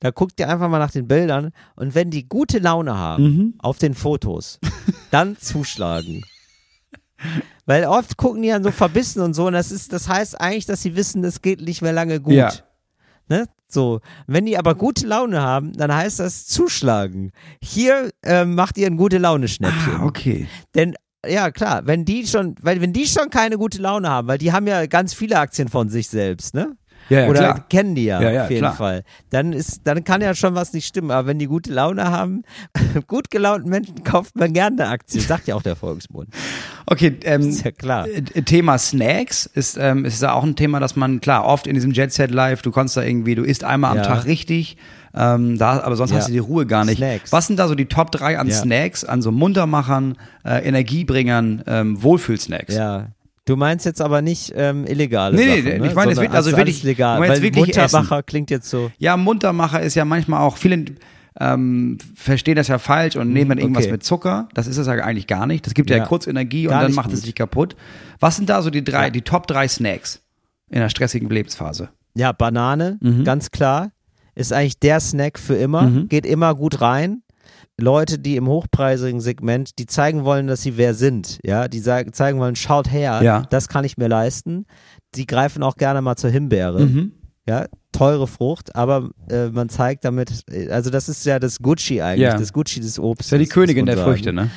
Da guckt ihr einfach mal nach den Bildern und wenn die gute Laune haben Mhm. auf den Fotos, dann zuschlagen. Weil oft gucken die dann so verbissen und so und das ist, das heißt eigentlich, dass sie wissen, es geht nicht mehr lange gut. Ja. Ne? So. Wenn die aber gute Laune haben, dann heißt das zuschlagen. Hier ähm, macht ihr ein gute Laune-Schnäppchen. Ah, okay. Denn ja, klar, wenn die schon, weil wenn die schon keine gute Laune haben, weil die haben ja ganz viele Aktien von sich selbst, ne? Ja, ja, Oder klar. kennen die ja, Ja, auf jeden klar. Fall. Dann ist, dann kann ja schon was nicht stimmen. Aber wenn die gute Laune haben, gut gelaunten Menschen kauft man gerne eine Aktie, sagt ja auch der Volksmund. Okay, ähm, Ist ja klar. äh, Thema Snacks ist, ähm, ist ja auch ein Thema, dass man, klar, oft in diesem Jet Set Live, du kannst da irgendwie, du isst einmal am. Tag richtig, ähm, da, aber sonst Ja. hast du die Ruhe gar nicht. Snacks. Was sind da so die Top 3 an Ja. Snacks, an so Muntermachern, äh, Energiebringern, ähm, Wohlfühlsnacks? Ja. Du meinst jetzt aber nicht ähm, illegale Nee, Sachen, nee, ne? ich meine jetzt Sondern wirklich- also alles wirklich- legal. ich Weil wirklich Muntermacher klingt jetzt so. Ja, Muntermacher ist ja manchmal auch, viele ähm, verstehen das ja falsch und nehmen dann irgendwas Mhm, okay. mit Zucker. Das ist es ja eigentlich gar nicht. Das gibt ja, Ja. kurz Energie und dann macht es gut. sich kaputt. Was sind da so die drei, Ja. die Top drei Snacks in einer stressigen Lebensphase? Ja, Banane, Mhm. ganz klar. Ist eigentlich der Snack für immer. Mhm. Geht immer gut rein. Leute, die im hochpreisigen Segment, die zeigen wollen, dass sie wer sind, ja, die sagen, zeigen wollen, schaut her, Ja. das kann ich mir leisten. Die greifen auch gerne mal zur Himbeere, Mhm. ja, teure Frucht, aber äh, man zeigt damit, äh, also das ist ja das Gucci eigentlich, Ja. das Gucci des Obstes. Das ist ja die Königin der. Früchte, ne?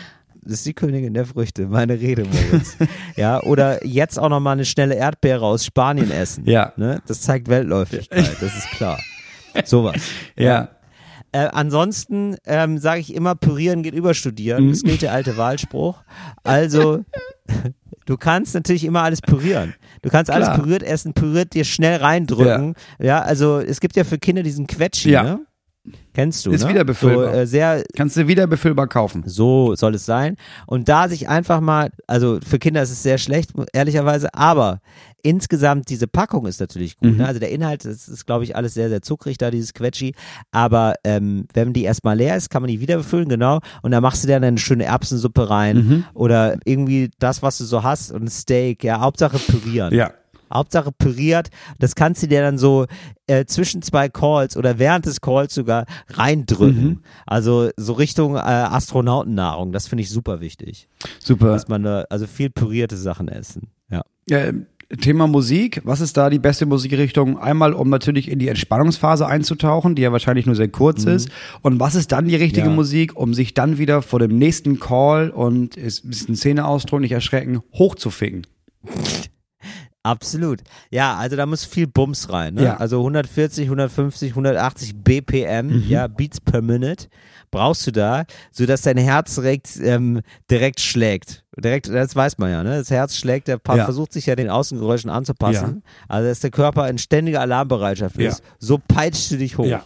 Das ist die Königin der Früchte, meine Rede, Moritz. ja, oder jetzt auch noch mal eine schnelle Erdbeere aus Spanien essen. Ja. Ne? Das zeigt Weltläufigkeit, das ist klar. Sowas. Ja. Äh, ansonsten ähm, sage ich immer, pürieren geht über studieren. Mhm. Das gilt der alte Wahlspruch. Also, du kannst natürlich immer alles pürieren. Du kannst alles Klar. püriert essen, püriert dir schnell reindrücken. Ja. also es gibt ja für Kinder diesen Quetschi, Ja. ne? Kennst du, Ist ne? wieder befüllbar. So, äh, sehr, Kannst du wieder befüllbar kaufen. so soll es sein. Und da sich einfach mal, also für Kinder ist es sehr schlecht, ehrlicherweise, aber insgesamt diese Packung ist natürlich gut. Ne? Also der Inhalt, das ist, glaube ich, alles sehr, sehr zuckrig da, dieses Quetschi. Aber ähm, wenn die erstmal leer ist, kann man die wieder befüllen, genau. Und dann machst du dir dann eine schöne Erbsensuppe rein oder irgendwie das, was du so hast und ein Steak, ja, Hauptsache pürieren. Ja. Hauptsache püriert. Das kannst du dir dann so äh, zwischen zwei Calls oder während des Calls sogar reindrücken. Also so Richtung äh, Astronautennahrung. Das finde ich super wichtig. Super. Dass man da, also viel pürierte Sachen essen. Ja. Äh, Thema Musik, was ist da die beste Musikrichtung? Einmal, um natürlich in die Entspannungsphase einzutauchen, die ja wahrscheinlich nur sehr kurz ist. Und was ist dann die richtige Ja. Musik, um sich dann wieder vor dem nächsten Call und ist ein bisschen Szeneausdruck, nicht erschrecken, hochzuficken? Absolut. Ja, also da muss viel Bums rein. Ne? Ja. Also 140, 150, 180 BPM, ja, Beats per Minute brauchst du da, sodass dein Herz direkt, ähm, direkt schlägt. Direkt, das weiß man ja, ne? Das Herz schlägt, der pa- Ja. versucht sich ja den Außengeräuschen anzupassen. Also dass der Körper in ständiger Alarmbereitschaft Ja. ist. So peitscht du dich hoch. Ja.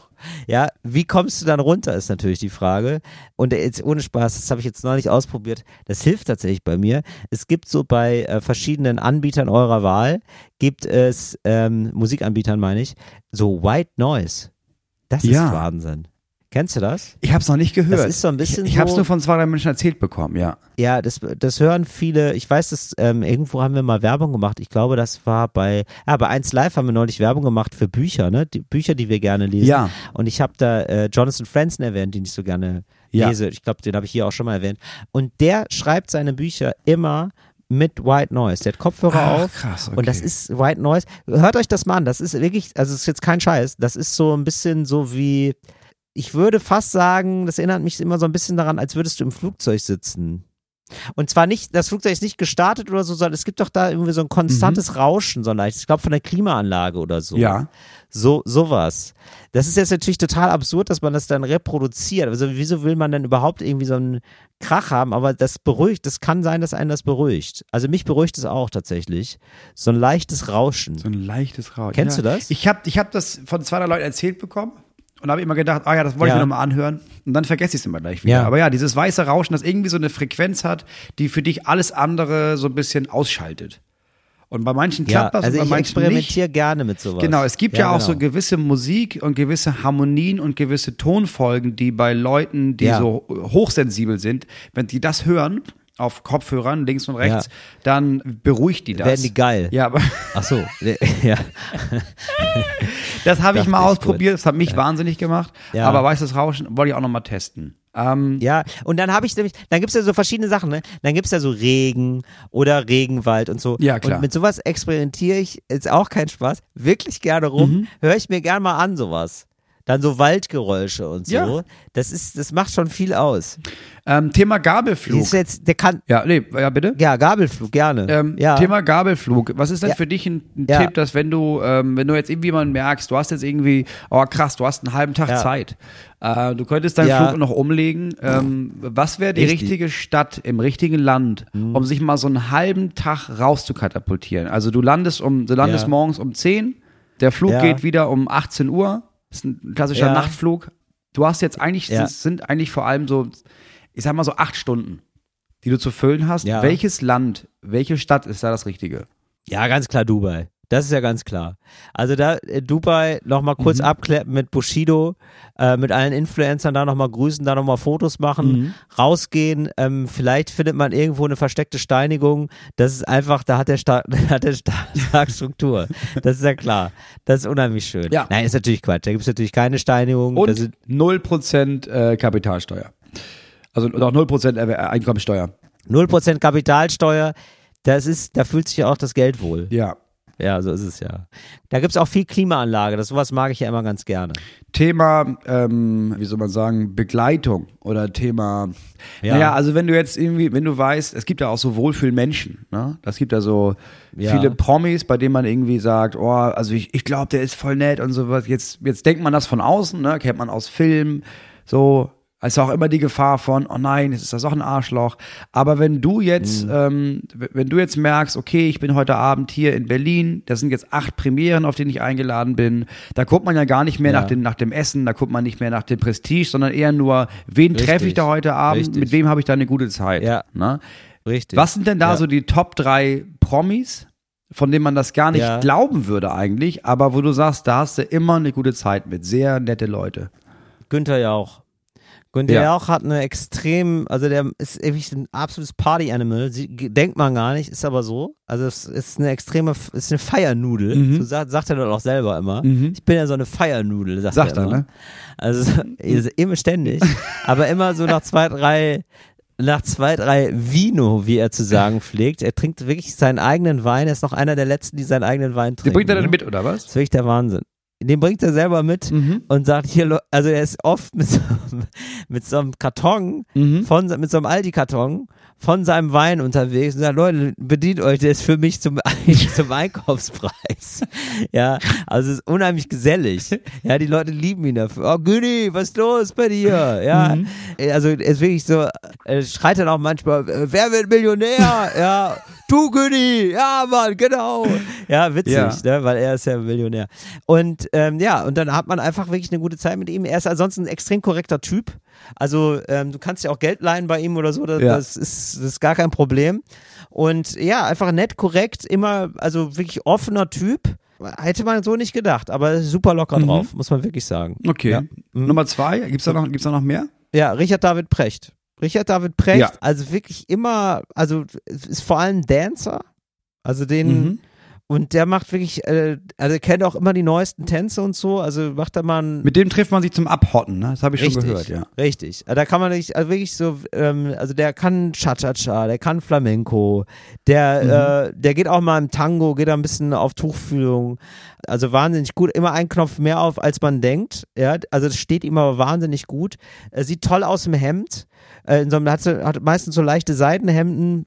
Ja, wie kommst du dann runter, ist natürlich die Frage. Und jetzt ohne Spaß, das habe ich jetzt neulich ausprobiert. Das hilft tatsächlich bei mir. Es gibt so bei äh, verschiedenen Anbietern eurer Wahl, gibt es, ähm, Musikanbietern meine ich, so White Noise. Das Ja. ist Wahnsinn. Kennst du das? Ich habe es noch nicht gehört. Das ist so ein bisschen Ich, ich habe es so- nur von zwei, drei Menschen erzählt bekommen, ja. Ja, das, das hören viele. Ich weiß, dass ähm, irgendwo haben wir mal Werbung gemacht. Ich glaube, das war bei, ja, bei 1 Live haben wir neulich Werbung gemacht für Bücher, ne? Die Bücher, die wir gerne lesen. Ja. Und ich habe da äh, Jonathan Franzen erwähnt, den ich so gerne Ja. lese. Ich glaube, den habe ich hier auch schon mal erwähnt. Und der schreibt seine Bücher immer mit White Noise. Der hat Kopfhörer Ach, auf. krass, okay. Und das ist White Noise. Hört euch das mal an. Das ist wirklich, also es ist jetzt kein Scheiß. Das ist so ein bisschen so wie, ich würde fast sagen, das erinnert mich immer so ein bisschen daran, als würdest du im Flugzeug sitzen. Und zwar nicht, das Flugzeug ist nicht gestartet oder so, sondern es gibt doch da irgendwie so ein konstantes Rauschen, so leicht. Ich glaube von der Klimaanlage oder so. Mhm. Ja. So, sowas. Das ist jetzt natürlich total absurd, dass man das dann reproduziert. Also wieso will man denn überhaupt irgendwie so einen Krach haben? Aber das beruhigt, das kann sein, dass einen das beruhigt. Also mich beruhigt es auch tatsächlich. So ein leichtes Rauschen. So ein leichtes Rauschen. Kennst ja. du das? Ich habe ich hab das von zwei, drei Leuten erzählt bekommen und habe immer gedacht, ah ja, das wollte Ja. ich mir nochmal anhören. Und dann vergesse ich es immer gleich wieder. Ja. Aber ja, dieses weiße Rauschen, das irgendwie so eine Frequenz hat, die für dich alles andere so ein bisschen ausschaltet. Und bei manchen Ja, klappt das also und bei ich manchen nicht. experimentiere gerne mit sowas. Genau, es gibt ja, auch so genau. gewisse Musik und gewisse Harmonien und gewisse Tonfolgen, die bei Leuten, die Ja. so hochsensibel sind, wenn die das hören, auf Kopfhörern links und rechts, Ja. dann beruhigt die das. Werden die geil. Ja, aber Ach so, ja. das habe ich mal ausprobiert, das hat mich wahnsinnig gemacht. Ja. Aber weißes Rauschen wollte ich auch noch mal testen. Ähm, Ja, und dann habe ich nämlich, dann gibt's ja so verschiedene Sachen, ne? Dann gibt's ja so Regen oder Regenwald und so. Ja, klar. Und mit sowas experimentiere ich, ist auch kein Spaß, wirklich gerne rum, Mhm. höre ich mir gerne mal an, sowas. Dann so Waldgeräusche und so. Ja. Das ist, das macht schon viel aus. ähm, Thema Gabelflug. ist jetzt, der kann, Ja, nee, ja bitte. ja, Gabelflug, gerne. Ähm, ja. Thema Gabelflug. Was ist denn Ja. für dich ein, ein. Tipp, dass wenn du, ähm, wenn du jetzt irgendwie mal merkst, du hast jetzt irgendwie, oh krass, du hast einen halben Tag. Zeit, äh, du könntest deinen. Flug noch umlegen. Ähm, was wäre die Richtig. Mhm. richtige Stadt im richtigen Land, um sich mal so einen halben Tag rauszukatapultieren? Also du landest um, du landest morgens um 10, der Flug Ja. geht wieder um 18 Uhr. Das ist ein klassischer Ja. Nachtflug. Du hast jetzt eigentlich, Ja. es sind eigentlich vor allem so, ich sag mal so acht Stunden, die du zu füllen hast. Ja. Welches Land, welche Stadt ist da das Richtige? Ja, ganz klar Dubai. Das ist ja ganz klar. Also da äh, Dubai nochmal kurz Mhm. abkleppen mit Bushido, äh, mit allen Influencern da nochmal grüßen, da nochmal Fotos machen, Mhm. rausgehen. Ähm, vielleicht findet man irgendwo eine versteckte Steinigung. Das ist einfach, da hat der Staat, hat der Staat Struktur. Das ist ja klar. Das ist unheimlich schön. Ja. Nein, ist natürlich Quatsch. Da gibt es natürlich keine Steinigung. Und Das sind, 0% äh, Kapitalsteuer. Also auch 0% Erwer- äh, Einkommensteuer. 0% Kapitalsteuer. Das ist, da fühlt sich ja auch das Geld wohl. Ja. Ja, so ist es ja. Da gibt es auch viel Klimaanlage. Das sowas mag ich ja immer ganz gerne. Thema, ähm, wie soll man sagen, Begleitung oder Thema, Ja. naja, also wenn du jetzt irgendwie, wenn du weißt, es gibt ja auch so Wohlfühlmenschen, ne? Das gibt ja so Ja. viele Promis, bei denen man irgendwie sagt, oh, also ich, ich glaube, der ist voll nett und sowas. Jetzt, jetzt denkt man das von außen, ne? Kennt man aus Filmen, so. Also auch immer die Gefahr von, oh nein, jetzt ist das auch ein Arschloch. Aber wenn du jetzt, Mhm. ähm, wenn du jetzt merkst, okay, ich bin heute Abend hier in Berlin, das sind jetzt acht Premieren, auf denen ich eingeladen bin, da guckt man ja gar nicht mehr Ja. nach, dem, nach dem Essen, da guckt man nicht mehr nach dem Prestige, sondern eher nur, wen treffe ich da heute Abend, Richtig. mit wem habe ich da eine gute Zeit. Ja. Ne? Richtig. Was sind denn da Ja. so die Top drei Promis, von denen man das gar nicht Ja. glauben würde eigentlich, aber wo du sagst, da hast du immer eine gute Zeit mit, sehr nette Leute. Günther Jauch. Günther Ja. Jauch hat eine extrem, also der ist wirklich ein absolutes Party-Animal. Denkt man gar nicht, ist aber so. Also es ist eine extreme, ist eine Feiernudel. Mhm. So sagt, sagt er dann auch selber immer. Mhm. Ich bin ja so eine Feiernudel, sagt, Sagt er er, ne? Also so- immer ständig, aber immer so nach zwei, drei, nach zwei, drei Vino, wie er zu sagen pflegt. Er trinkt wirklich seinen eigenen Wein. Er ist noch einer der letzten, die seinen eigenen Wein Die trinken. bringt er dann ne? mit, oder Das was? ist wirklich der Wahnsinn. Den bringt er selber mit Mhm. und sagt hier, also er ist oft mit so, mit so einem Karton, Mhm. von, mit so einem Aldi-Karton von seinem Wein unterwegs und sagt, Leute, bedient euch, der ist für mich zum, zum Einkaufspreis. Ja, also es ist unheimlich gesellig. Ja, die Leute lieben ihn dafür. Oh, Güni, was ist los bei dir? Ja, Mhm. also er ist wirklich so, er schreit dann auch manchmal, äh, wer wird Millionär? Ja, du Güni, ja Mann, genau. Ja, witzig, Ja. ne, weil er ist ja Millionär. Und ähm, ja, und dann hat man einfach wirklich eine gute Zeit mit ihm. Er ist ansonsten ein extrem korrekter Typ. Also ähm, du kannst ja auch Geld leihen bei ihm oder so, das, Ja. das, ist, das ist gar kein Problem. Und ja, einfach nett, korrekt, immer, also wirklich offener Typ. Hätte man so nicht gedacht, aber super locker Mhm. drauf, muss man wirklich sagen. Okay. Ja. Mhm. Nummer zwei, gibt's da noch, gibt's da noch mehr? Ja, Richard David Precht. Richard David Precht, Ja. also wirklich immer, also ist vor allem Dancer. Also den, Mhm. Und der macht wirklich, äh, also er kennt auch immer die neuesten Tänze und so, also macht da mal ein, Mit dem trifft man sich zum Abhotten, ne? Das habe ich schon Richtig, gehört, ja. Richtig. Also Da kann man nicht, also wirklich so, ähm, also der kann Cha-Cha-Cha, der kann Flamenco, der, äh, der geht auch mal im Tango, geht da ein bisschen auf Tuchfühlung. Also wahnsinnig gut, immer einen Knopf mehr auf, als man denkt. Ja, also das steht ihm aber wahnsinnig gut. Er sieht toll aus im Hemd. Äh, in so einem, hat, hat meistens so leichte Seidenhemden.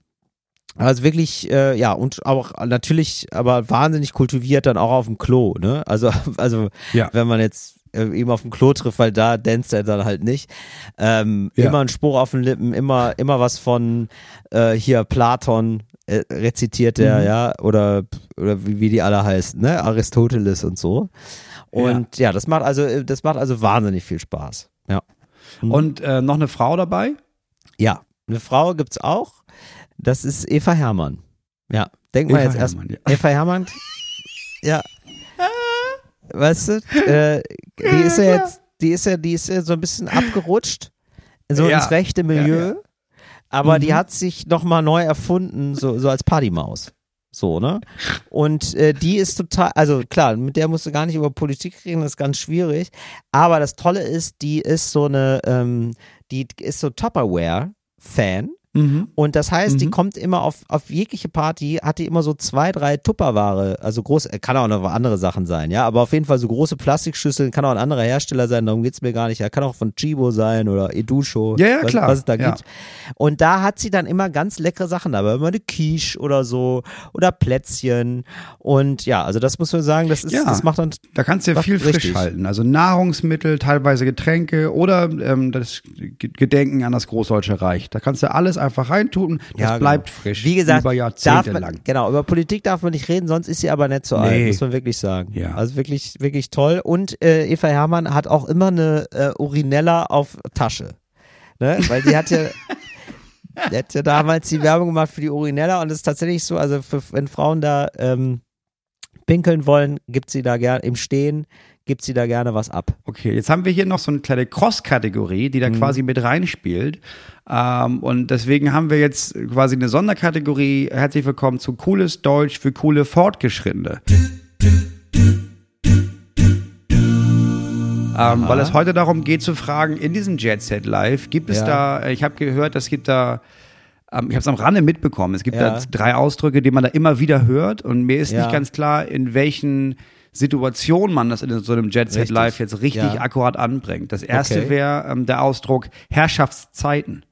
Also wirklich, äh, ja, und auch natürlich, aber wahnsinnig kultiviert dann auch auf dem Klo, ne? Also, also Ja. wenn man jetzt äh, eben auf dem Klo trifft, weil da danst er dann halt nicht. Ähm, Ja. Immer ein Spruch auf den Lippen, immer, immer was von äh, hier Platon äh, rezitiert er, Mhm. ja, oder, oder wie, wie die alle heißen, ne? Aristoteles und so. Und ja. das macht also, das macht also wahnsinnig viel Spaß. Ja. Mhm. Und äh, noch eine Frau dabei? Ja, eine Frau gibt's auch. Das ist Eva Hermann. Ja, denk mal jetzt erst. Ja. Eva Hermann. ja. Weißt du, äh, die ist ja jetzt, die ist ja, die ist ja so ein bisschen abgerutscht, so Ja. ins rechte Milieu. Ja, Aber die Mhm. hat sich nochmal neu erfunden, so, so als Partymaus. So, ne? Und äh, die ist total, also klar, mit der musst du gar nicht über Politik reden, das ist ganz schwierig. Aber das Tolle ist, die ist so eine, ähm, die ist so Tupperware-Fan. Mhm. Und das heißt, die Mhm. kommt immer auf, auf jegliche Party, hat die immer so zwei, drei Tupperware, also groß, kann auch noch andere Sachen sein, ja, aber auf jeden Fall so große Plastikschüsseln, kann auch ein anderer Hersteller sein, darum geht's mir gar nicht, ja, kann auch von Chibo sein oder Edusho, Ja, ja, was, klar, was es da ja. gibt. Und da hat sie dann immer ganz leckere Sachen dabei, immer eine Quiche oder so oder Plätzchen und ja, also das muss man sagen, das ist, Ja. das macht dann, Da kannst du ja viel frisch richtig. halten. Also Nahrungsmittel, teilweise Getränke oder ähm, das Gedenken an das Großdeutsche Reich. Da kannst du alles einfach reintun. Das Ja, bleibt genau. frisch. Wie gesagt, über Jahrzehnte man, lang. genau, über Politik darf man nicht reden, sonst ist sie aber nicht so alt, Nee. muss man wirklich sagen. Ja. Also wirklich, wirklich toll. Und äh, Eva Hermann hat auch immer eine äh, Urinella auf Tasche. Ne? Weil die hat ja, die hat ja damals die Werbung gemacht für die Urinella und es ist tatsächlich so, also für, wenn Frauen da ähm, pinkeln wollen, gibt sie da gerne im Stehen, gibt sie da gerne was ab. Okay, jetzt haben wir hier noch so eine kleine Cross-Kategorie, die da Mhm. quasi mit reinspielt. Ähm, und deswegen haben wir jetzt quasi eine Sonderkategorie. Herzlich willkommen zu Cooles Deutsch für coole Fortgeschrittene. Ähm, weil es heute darum geht zu fragen, in diesem Jet Set Live, gibt es Ja. da, äh, ich habe gehört, es gibt da, ähm, ich habe es am Rande mitbekommen, es gibt Ja. da drei Ausdrücke, die man da immer wieder hört und mir ist Ja. nicht ganz klar, in welchen Situationen man das in so einem Jet Set. Live jetzt richtig Ja. akkurat anbringt. Das erste Okay. wäre ähm, der Ausdruck Herrschaftszeiten.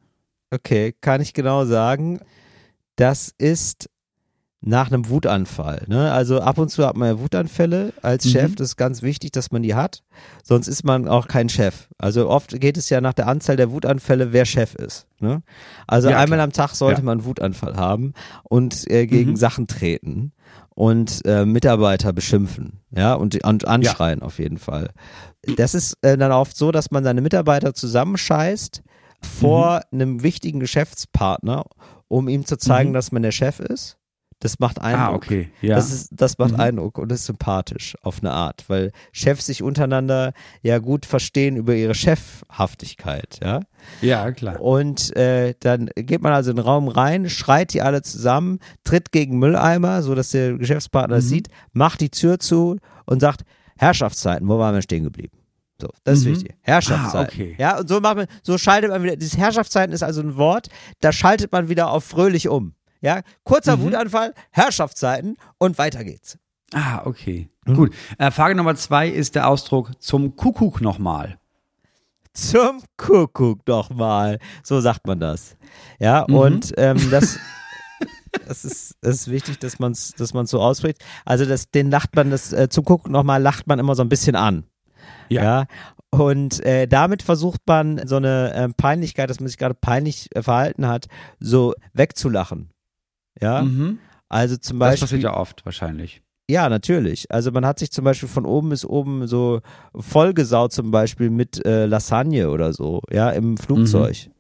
Okay, kann ich genau sagen. Das ist nach einem Wutanfall. Ne? Also ab und zu hat man ja Wutanfälle als Mhm. Chef. Das ist ganz wichtig, dass man die hat. Sonst ist man auch kein Chef. Also oft geht es ja nach der Anzahl der Wutanfälle, wer Chef ist. Ne? Also Ja, einmal klar. am Tag sollte Ja. man einen Wutanfall haben und äh, gegen Mhm. Sachen treten und äh, Mitarbeiter beschimpfen, ja, und, und anschreien auf jeden Fall. Das ist äh, dann oft so, dass man seine Mitarbeiter zusammenscheißt vor einem wichtigen Geschäftspartner, um ihm zu zeigen, Mhm. dass man der Chef ist. Das macht Eindruck. Ah, okay. Ja. Das, ist, das macht Mhm. Eindruck und ist sympathisch auf eine Art, weil Chefs sich untereinander ja gut verstehen über ihre Chefhaftigkeit, ja. ja, klar. Und äh, dann geht man also in den Raum rein, schreit die alle zusammen, tritt gegen Mülleimer, so dass der Geschäftspartner es Mhm. sieht, macht die Tür zu und sagt, Herrschaftszeiten, wo waren wir stehen geblieben? So, das ist Mhm. wichtig. Herrschaftszeiten. Ah, okay. Ja, und so macht man, so schaltet man wieder, dieses Herrschaftszeiten ist also ein Wort, da schaltet man wieder auf fröhlich um. Ja, kurzer Mhm. Wutanfall, Herrschaftszeiten und weiter geht's. Ah, okay. Hm? Gut. Äh, Frage Nummer zwei ist der Ausdruck zum Kuckuck nochmal. Zum Kuckuck doch mal. So sagt man das. Ja, Mhm. und ähm, das, das, ist, das ist wichtig, dass man es dass man's so ausspricht. Also das, den lacht man, das äh, zum Kuckuck nochmal lacht man immer so ein bisschen an. Ja. Ja. Und äh, damit versucht man so eine äh, Peinlichkeit, dass man sich gerade peinlich äh, verhalten hat, so wegzulachen. Ja. Mhm. Also zum Das Beispiel. passiert ja oft wahrscheinlich. Ja, natürlich. Also man hat sich zum Beispiel von oben bis oben so vollgesaut zum Beispiel mit äh, Lasagne oder so, ja, im Flugzeug.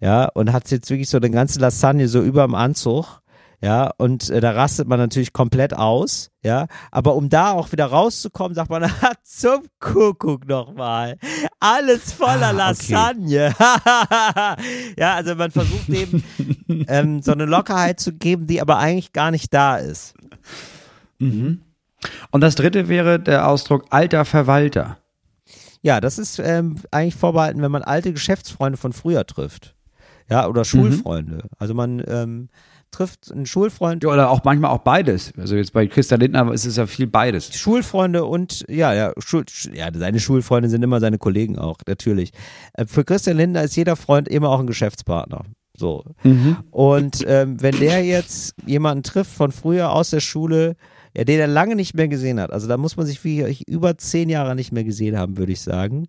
Ja, und hat jetzt wirklich so eine ganze Lasagne so über dem Anzug. Ja, und äh, da rastet man natürlich komplett aus, ja. Aber um da auch wieder rauszukommen, sagt man, "Ah, zum Kuckuck nochmal. Alles voller Ah, okay. Lasagne. ja, also man versucht eben ähm, so eine Lockerheit zu geben, die aber eigentlich gar nicht da ist. Mhm. Und das dritte wäre der Ausdruck alter Verwalter. Ja, das ist ähm, eigentlich vorbehalten, wenn man alte Geschäftsfreunde von früher trifft. Ja, oder Schulfreunde. Also man ähm, trifft einen Schulfreund, Ja, oder auch manchmal auch beides. Also jetzt bei Christa Lindner ist es ja viel beides. Schulfreunde und ja, ja, Schul, Sch- ja, seine Schulfreunde sind immer seine Kollegen auch, natürlich. Äh, für Christian Lindner ist jeder Freund immer auch ein Geschäftspartner. So. Und ähm, wenn der jetzt jemanden trifft von früher aus der Schule, ja, den er lange nicht mehr gesehen hat, also da muss man sich wie über zehn Jahre nicht mehr gesehen haben, würde ich sagen,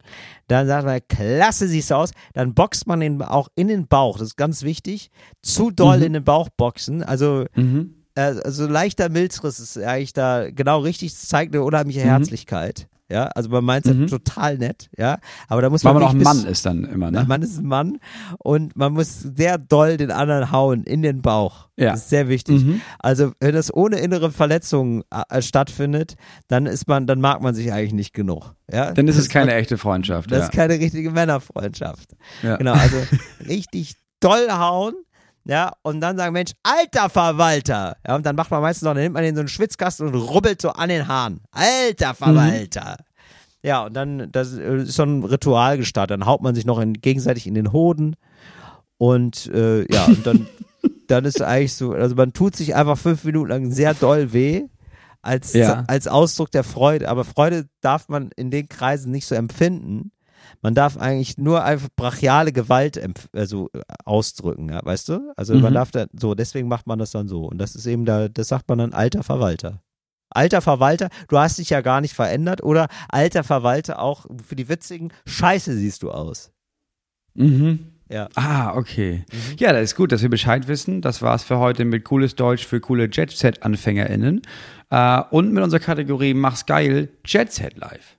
dann sagt man, klasse siehst du aus, dann boxt man ihn auch in den Bauch, das ist ganz wichtig, zu doll in den Bauch boxen, also Mhm. äh, also leichter Milzriss ist eigentlich da genau richtig, das zeigt eine unheimliche Herzlichkeit, ja, also man meint es Mhm. total nett, ja, aber da muss Weil man, man auch ein Mann ist dann immer, ne? Mann ist ein Mann und man muss sehr doll den anderen hauen in den Bauch. Ja. Das ist sehr wichtig. Mhm. Also wenn das ohne innere Verletzungen äh, stattfindet, dann ist man, dann mag man sich eigentlich nicht genug. Ja? Dann ist Das es keine echte Freundschaft. Das ja. ist keine richtige Männerfreundschaft. Ja. Genau, also richtig doll hauen. Ja, und dann sagen, Mensch, alter Verwalter. Ja, und dann macht man meistens noch, dann nimmt man den so einen Schwitzkasten und rubbelt so an den Haaren. Alter Verwalter. Ja, und dann, das ist so ein Ritual gestartet. Dann haut man sich noch in, gegenseitig in den Hoden. Und äh, ja, und dann, dann ist eigentlich so, also man tut sich einfach fünf Minuten lang sehr doll weh. Als, Ja. als Ausdruck der Freude. Aber Freude darf man in den Kreisen nicht so empfinden. Man darf eigentlich nur einfach brachiale Gewalt also, äh, ausdrücken, ja, weißt du? Also man Mhm. darf da, so, deswegen macht man das dann so. Und das ist eben da, das sagt man dann alter Verwalter. Alter Verwalter, du hast dich ja gar nicht verändert oder alter Verwalter auch für die Witzigen, scheiße siehst du aus. Mhm. Ja. Ah, okay. Ja, das ist gut, dass wir Bescheid wissen. Das war's für heute mit cooles Deutsch für coole Jet-Set-AnfängerInnen. Äh, und mit unserer Kategorie Mach's geil, Jet Set Live.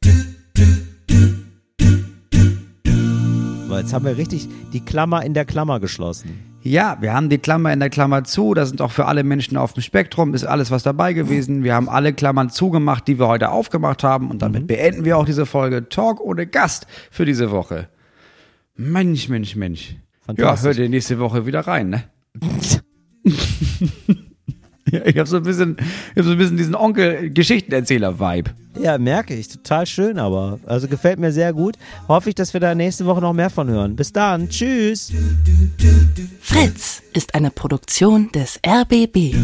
Weil jetzt haben wir richtig die Klammer in der Klammer geschlossen. Ja, wir haben die Klammer in der Klammer zu. Da sind auch für alle Menschen auf dem Spektrum, ist alles was dabei gewesen. Wir haben alle Klammern zugemacht, die wir heute aufgemacht haben. Und damit beenden wir auch diese Folge Talk ohne Gast für diese Woche. Mensch, Mensch, Mensch. Ja, hört ihr nächste Woche wieder rein, ne? ja, ich habe so ein bisschen, ich hab so ein bisschen diesen Onkel-Geschichtenerzähler-Vibe. Ja, merke ich. Total schön, aber. Also gefällt mir sehr gut. Hoffe ich, dass wir da nächste Woche noch mehr von hören. Bis dann. Tschüss. Fritz ist eine Produktion des RBB.